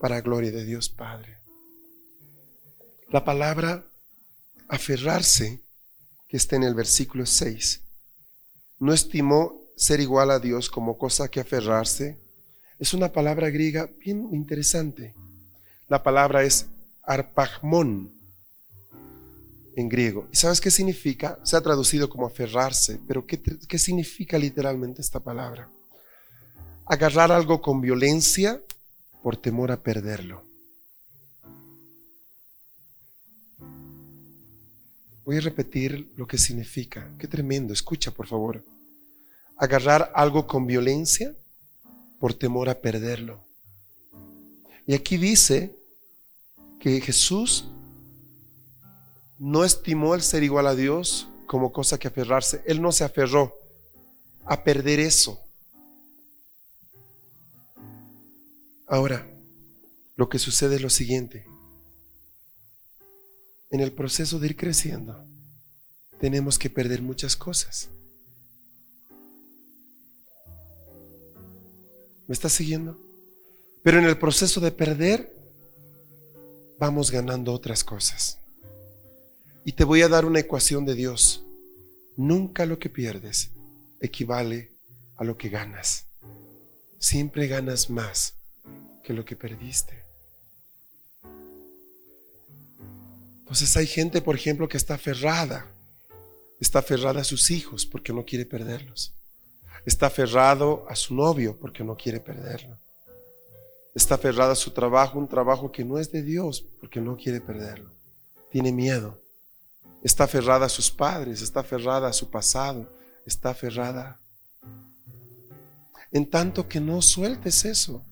para gloria de Dios Padre. La palabra aferrarse, que está en el versículo 6, no estimó ser igual a Dios como cosa que aferrarse, es una palabra griega bien interesante. La palabra es arpagmón en griego. ¿Y sabes qué significa? Se ha traducido como aferrarse, pero ¿qué, ¿qué, significa literalmente esta palabra? Agarrar algo con violencia por temor a perderlo. Voy a repetir lo que significa. Qué tremendo. Escucha, por favor. Agarrar algo con violencia por temor a perderlo. Y aquí dice que Jesús no estimó el ser igual a Dios como cosa que aferrarse. Él no se aferró a perder eso. Ahora, lo que sucede es lo siguiente. En el proceso de ir creciendo, tenemos que perder muchas cosas. ¿Me estás siguiendo? Pero en el proceso de perder, vamos ganando otras cosas. Y te voy a dar una ecuación de Dios. Nunca lo que pierdes equivale a lo que ganas. Siempre ganas más que lo que perdiste. Entonces hay gente, por ejemplo, que está aferrada. Está aferrada a sus hijos porque no quiere perderlos. Está aferrado a su novio porque no quiere perderlo. Está aferrado a su trabajo, un trabajo que no es de Dios porque no quiere perderlo. Tiene miedo. Está aferrada a sus padres, está aferrada a su pasado, está aferrada. En tanto que no sueltes eso,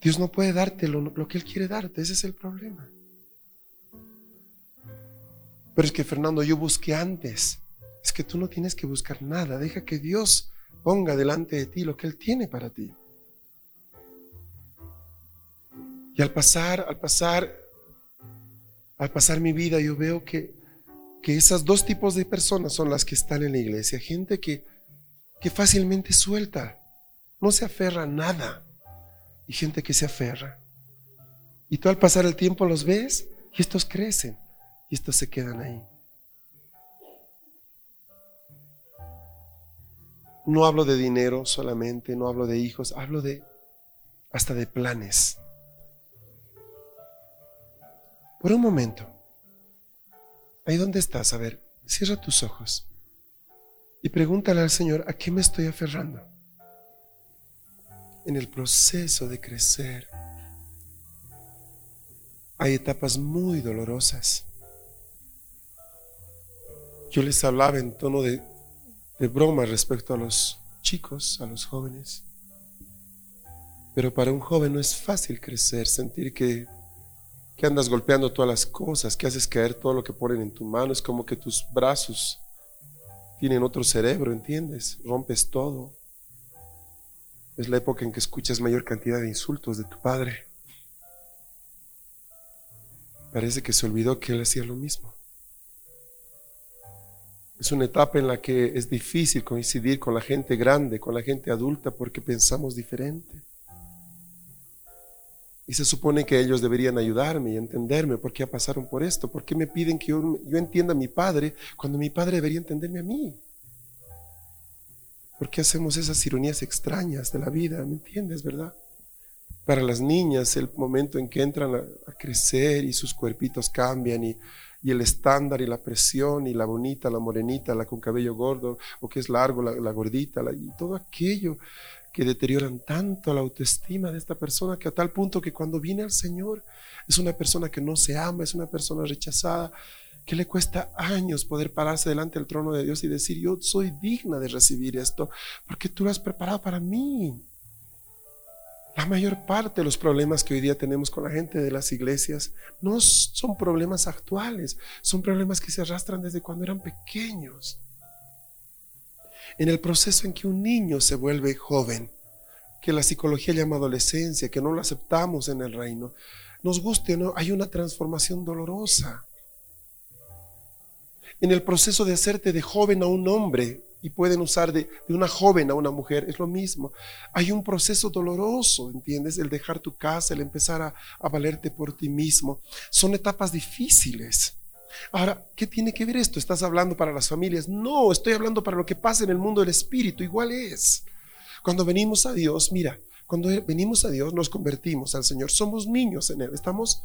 Dios no puede darte lo, que Él quiere darte, ese es el problema. Pero es que Fernando, yo busqué antes. Es que tú no tienes que buscar nada. Deja que Dios ponga delante de ti lo que Él tiene para ti. Y al pasar, al pasar, al pasar mi vida, yo veo que, que esos dos tipos de personas son las que están en la iglesia. Gente que, que fácilmente suelta, no se aferra a nada. Y gente que se aferra. Y tú al pasar el tiempo los ves y estos crecen y estos se quedan ahí. No hablo de dinero solamente, no hablo de hijos, hablo de hasta de planes. Por un momento, ahí donde estás, a ver, cierra tus ojos y pregúntale al Señor, ¿a qué me estoy aferrando? En el proceso de crecer hay etapas muy dolorosas. Yo les hablaba en tono de, de broma respecto a los chicos, a los jóvenes. Pero para un joven no es fácil crecer, sentir que, que andas golpeando todas las cosas, que haces caer todo lo que ponen en tu mano. Es como que tus brazos tienen otro cerebro, ¿entiendes? Rompes todo. Es la época en que escuchas mayor cantidad de insultos de tu padre. Parece que se olvidó que él hacía lo mismo. Es una etapa en la que es difícil coincidir con la gente grande, con la gente adulta, porque pensamos diferente. Y se supone que ellos deberían ayudarme y entenderme por qué pasaron por esto, por qué me piden que yo, entienda a mi padre cuando mi padre debería entenderme a mí. ¿Por qué hacemos esas ironías extrañas de la vida? ¿Me entiendes, verdad? Para las niñas, el momento en que entran a crecer y sus cuerpitos cambian y el estándar y la presión y la bonita, la morenita, la con cabello gordo o que es largo, la, gordita y todo aquello que deterioran tanto la autoestima de esta persona que a tal punto que cuando viene al Señor es una persona que no se ama, es una persona rechazada, que le cuesta años poder pararse delante del trono de Dios y decir, yo soy digna de recibir esto, porque tú lo has preparado para mí. La mayor parte de los problemas que hoy día tenemos con la gente de las iglesias no son problemas actuales, son problemas que se arrastran desde cuando eran pequeños. En el proceso en que un niño se vuelve joven, que la psicología llama adolescencia, que no lo aceptamos en el reino, nos guste o no, hay una transformación dolorosa. En el proceso de hacerte de joven a un hombre, y pueden usar de, una joven a una mujer, es lo mismo. Hay un proceso doloroso, ¿entiendes? El dejar tu casa, el empezar a, a valerte por ti mismo. Son etapas difíciles. Ahora, ¿qué tiene que ver esto? ¿Estás hablando para las familias? No, estoy hablando para lo que pasa en el mundo del espíritu, igual es. Cuando venimos a Dios, mira, cuando venimos a Dios nos convertimos al Señor, somos niños en Él, estamos...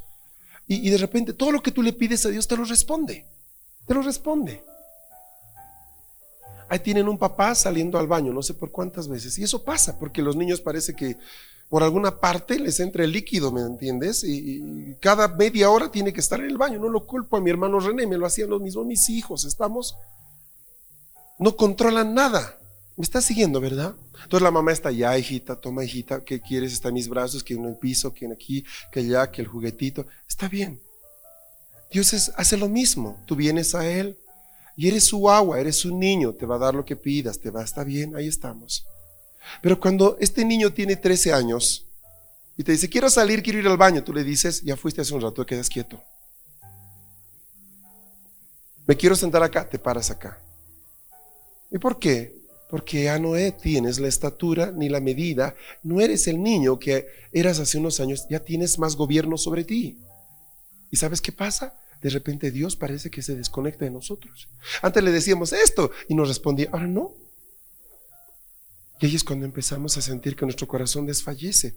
Y, y de repente todo lo que tú le pides a Dios te lo responde, te lo responde. Ahí tienen un papá saliendo al baño, no sé por cuántas veces. Y eso pasa, porque los niños parece que por alguna parte les entra el líquido, ¿me entiendes? Y, cada media hora tiene que estar en el baño. No lo culpo a mi hermano René, me lo hacían los mismos mis hijos. Estamos, no controlan nada. Me está siguiendo, ¿verdad? Entonces la mamá está ya, hijita, toma, hijita, ¿qué quieres? Está en mis brazos, que en el piso, que en aquí, que allá, que el juguetito. Está bien. Dios hace lo mismo. Tú vienes a Él, y eres su agua, eres un niño, te va a dar lo que pidas, te va a estar bien, ahí estamos. Pero cuando este niño tiene 13 años y te dice, quiero salir, quiero ir al baño, tú le dices, ya fuiste hace un rato, quedas quieto. Me quiero sentar acá, te paras acá. ¿Y por qué? Porque ya no tienes la estatura ni la medida, no eres el niño que eras hace unos años, ya tienes más gobierno sobre ti. ¿Y sabes qué pasa? De repente Dios parece que se desconecta de nosotros. Antes le decíamos esto y nos respondía, ahora no. Y ahí es cuando empezamos a sentir que nuestro corazón desfallece.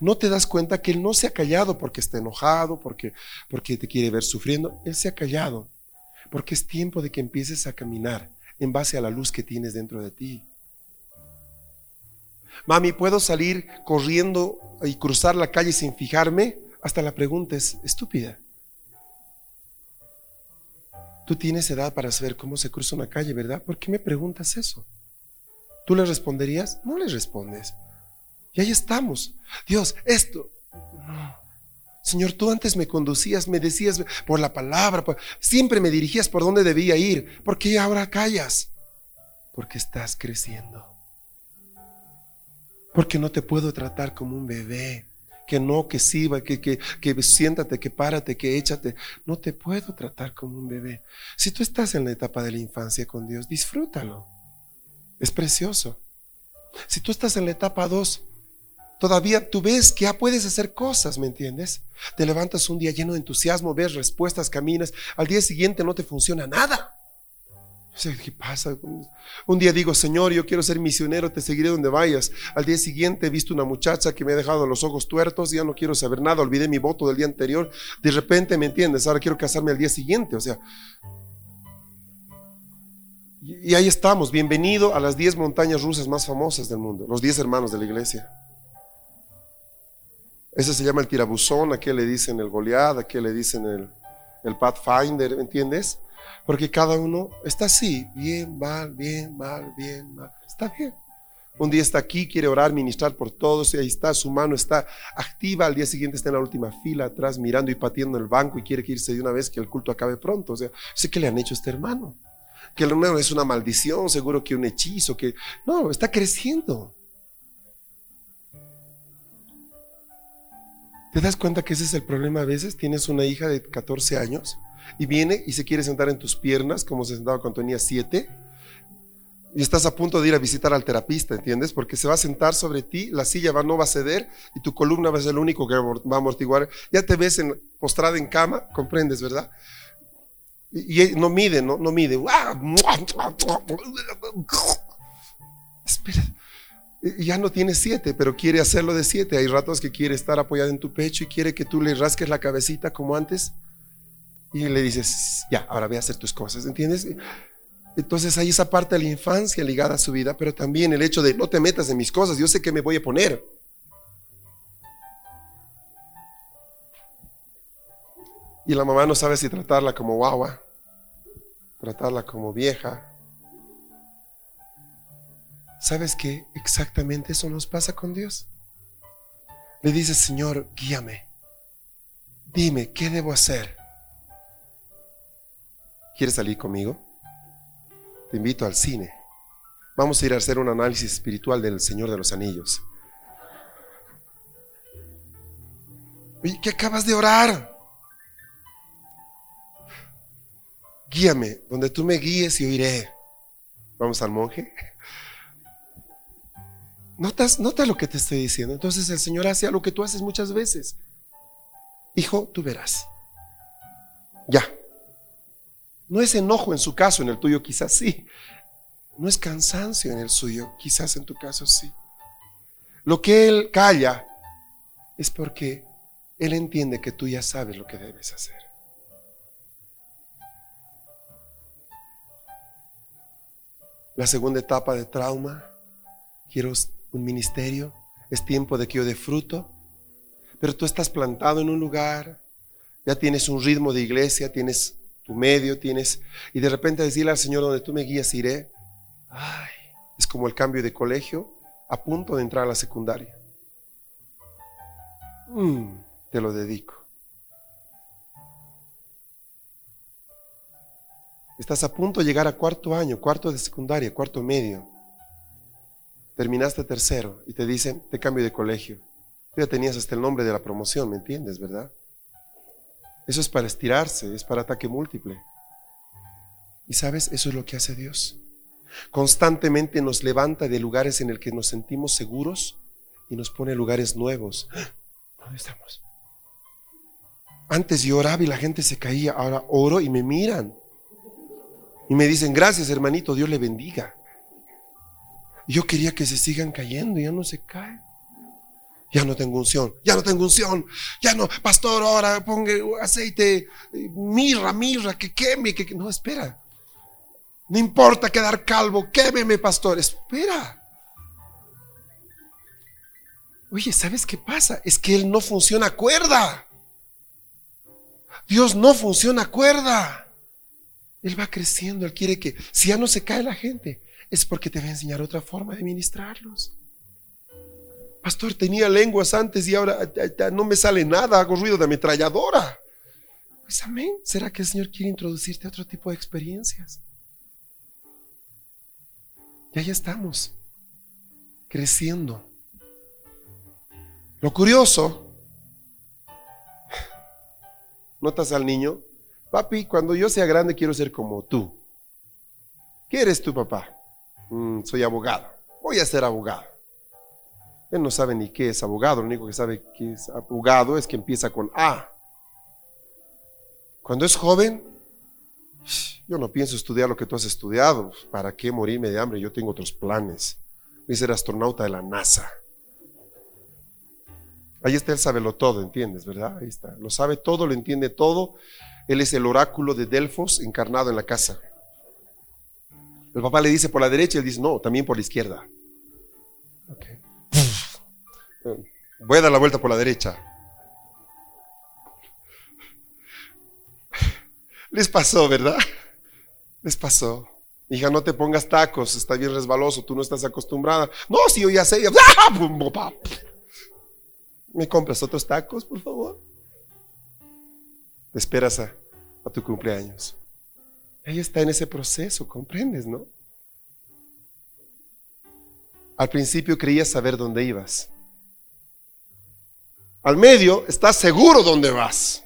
No te das cuenta que Él no se ha callado porque está enojado, porque, porque te quiere ver sufriendo. Él se ha callado porque es tiempo de que empieces a caminar en base a la luz que tienes dentro de ti. Mami, ¿puedo salir corriendo y cruzar la calle sin fijarme? Hasta la pregunta es estúpida. Tú tienes edad para saber cómo se cruza una calle, ¿verdad? ¿Por qué me preguntas eso? ¿Tú le responderías? No le respondes. Y ahí estamos. Dios, esto. Señor, tú antes me conducías, me decías por la palabra, siempre me dirigías por donde debía ir. ¿Por qué ahora callas? Porque estás creciendo. Porque no te puedo tratar como un bebé. Que no, que sí, que, que, que siéntate, que párate, que échate. No te puedo tratar como un bebé. Si tú estás en la etapa de la infancia con Dios, disfrútalo. Es precioso. Si tú estás en la etapa 2, todavía tú ves que ya puedes hacer cosas, ¿me entiendes? Te levantas un día lleno de entusiasmo, ves respuestas, caminas, al día siguiente no te funciona nada. ¿Qué pasa? Un día digo, Señor, yo quiero ser misionero, te seguiré donde vayas. Al día siguiente he visto una muchacha que me ha dejado los ojos tuertos, ya no quiero saber nada, olvidé mi voto del día anterior. De repente, ¿me entiendes? Ahora quiero casarme al día siguiente. O sea, y ahí estamos, bienvenido a las 10 montañas rusas más famosas del mundo, los 10 hermanos de la iglesia. Ese se llama el tirabuzón, a qué le dicen el Goliath, a qué le dicen el, el Pathfinder, ¿entiendes? Porque cada uno está así, bien, mal, bien, mal, bien, mal, está bien. Un día está aquí, quiere orar, ministrar por todos, y ahí está, su mano está activa, al día siguiente está en la última fila, atrás, mirando y pateando el banco y quiere que irse de una vez que el culto acabe pronto. O sea, sé que le han hecho a este hermano que no es una maldición, seguro que un hechizo, que no, está creciendo. ¿Te das cuenta que ese es el problema a veces? Tienes una hija de 14 años y viene y se quiere sentar en tus piernas como se sentaba cuando tenía 7 y estás a punto de ir a visitar al terapista, ¿entiendes? Porque se va a sentar sobre ti, la silla va, no va a ceder y tu columna va a ser lo único que va a amortiguar. Ya te ves en, postrada en cama, comprendes, ¿verdad? Y, no mide, no, no mide. Espera. Ya no tiene siete, pero quiere hacerlo de siete. Hay ratos que quiere estar apoyado en tu pecho y quiere que tú le rasques la cabecita como antes. Y le dices, ya, ahora ve a hacer tus cosas, ¿entiendes? Entonces hay esa parte de la infancia ligada a su vida, pero también el hecho de no te metas en mis cosas, yo sé que me voy a poner. Y la mamá no sabe si tratarla como guagua, tratarla como vieja. ¿Sabes qué? Exactamente eso nos pasa con Dios. Le dice, Señor, guíame. Dime, ¿qué debo hacer? ¿Quieres salir conmigo? Te invito al cine. Vamos a ir a hacer un análisis espiritual del Señor de los Anillos. Oye, ¿qué acabas de orar? guíame, donde tú me guíes y oiré. Vamos al monje. ¿Notas, nota lo que te estoy diciendo. Entonces el Señor hace algo que tú haces muchas veces. Hijo, tú verás. Ya. No es enojo en su caso, en el tuyo quizás sí. No es cansancio en el suyo, quizás en tu caso sí. Lo que Él calla es porque Él entiende que tú ya sabes lo que debes hacer. la segunda etapa de trauma. Quiero un ministerio. Es tiempo de que yo dé fruto. Pero tú estás plantado en un lugar, ya tienes un ritmo de iglesia, tienes tu medio, tienes... Y de repente decirle al Señor, donde tú me guías, iré. Ay, es como el cambio de colegio a punto de entrar a la secundaria. Mm, te lo dedico. Estás a punto de llegar a cuarto año, cuarto de secundaria, cuarto medio. Terminaste tercero y te dicen, te cambio de colegio. Tú ya tenías hasta el nombre de la promoción, ¿me entiendes, verdad? Eso es para estirarse, es para ataque múltiple. Y sabes, eso es lo que hace Dios. Constantemente nos levanta de lugares en el que nos sentimos seguros y nos pone lugares nuevos. ¿Dónde estamos? Antes yo oraba y la gente se caía, ahora oro y me miran. Y me dicen, gracias hermanito, Dios le bendiga. Yo quería que se sigan cayendo, ya no se caen. Ya no tengo unción, ya no tengo unción, ya no, pastor, ahora ponga aceite, mirra, mirra, que queme, que no, espera. No importa quedar calvo, quémeme, pastor, espera. Oye, ¿sabes qué pasa? Es que Él no funciona cuerda. Dios no funciona cuerda. Él va creciendo, Él quiere que, si ya no se cae la gente, es porque te va a enseñar otra forma de ministrarlos. Pastor, tenía lenguas antes y ahora no me sale nada, hago ruido de ametralladora. Pues amén. ¿Será que el Señor quiere introducirte a otro tipo de experiencias? Y ahí estamos, creciendo. Lo curioso, notas al niño, papi, cuando yo sea grande quiero ser como tú. ¿Qué eres tú, papá? Mm, soy abogado. Voy a ser abogado. Él no sabe ni qué es abogado, lo único que sabe que es abogado es que empieza con A. Cuando es joven, yo no pienso estudiar lo que tú has estudiado. ¿Para qué morirme de hambre? Yo tengo otros planes. Voy a ser astronauta de la NASA. Ahí está, él sabe lo todo, ¿entiendes? ¿Verdad? Ahí está. Lo sabe todo, lo entiende todo. Él es el oráculo de Delfos encarnado en la casa. El papá le dice por la derecha y él dice, no, también por la izquierda. Voy a dar la vuelta por la derecha. Les pasó, ¿verdad? Les pasó. Hija, no te pongas tacos, está bien resbaloso, tú no estás acostumbrada. No, si yo ya sé. ¡Ah! ¿Me compras otros tacos, por favor? Te esperas a, tu cumpleaños. Ella está en ese proceso, comprendes, ¿no? Al principio creías saber dónde ibas. Al medio estás seguro dónde vas.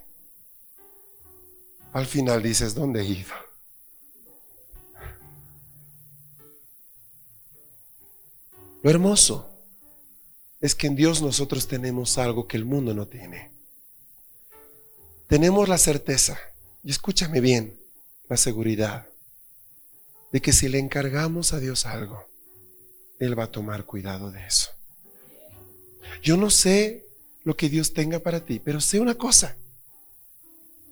Al final dices, ¿dónde ido? Lo hermoso es que en Dios nosotros tenemos algo que el mundo no tiene. Tenemos la certeza, y escúchame bien, la seguridad de que si le encargamos a Dios algo, Él va a tomar cuidado de eso. Yo no sé lo que Dios tenga para ti, pero sé una cosa,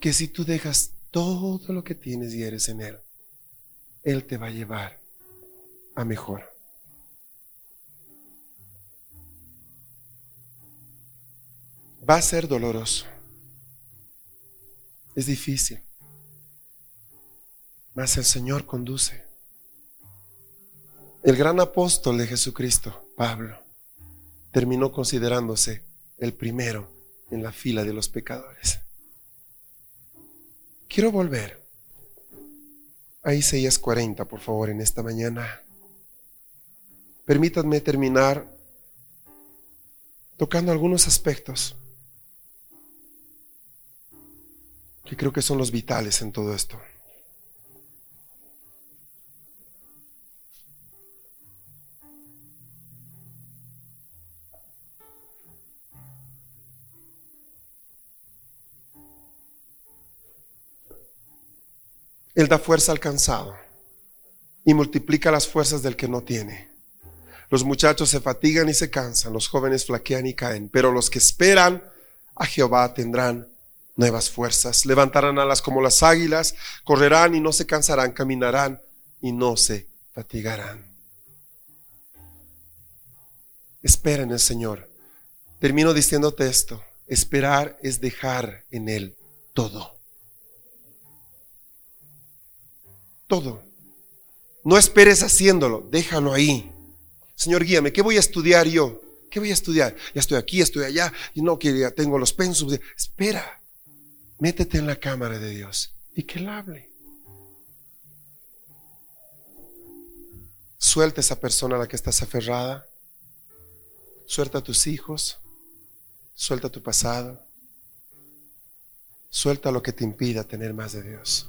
que si tú dejas todo lo que tienes y eres en Él, Él te va a llevar a mejor. Va a ser doloroso. Es difícil. Mas el Señor conduce. El gran apóstol de Jesucristo, Pablo, terminó considerándose el primero en la fila de los pecadores. Quiero volver a Isaías 40, por favor, en esta mañana. Permítanme terminar tocando algunos aspectos que creo que son los vitales en todo esto. Él da fuerza al cansado y multiplica las fuerzas del que no tiene. Los muchachos se fatigan y se cansan, los jóvenes flaquean y caen, pero los que esperan a Jehová tendrán nuevas fuerzas, levantarán alas como las águilas, correrán y no se cansarán, caminarán y no se fatigarán. Espera en el Señor. Termino diciéndote esto, esperar es dejar en Él todo. Todo. No esperes haciéndolo, déjalo ahí. Señor, guíame, ¿qué voy a estudiar yo? ¿Qué voy a estudiar? Ya estoy aquí, estoy allá, y no que ya tengo los pensos. Espera, métete en la cámara de Dios y que Él hable. Suelta esa persona a la que estás aferrada. Suelta a tus hijos. Suelta tu pasado. Suelta lo que te impida tener más de Dios.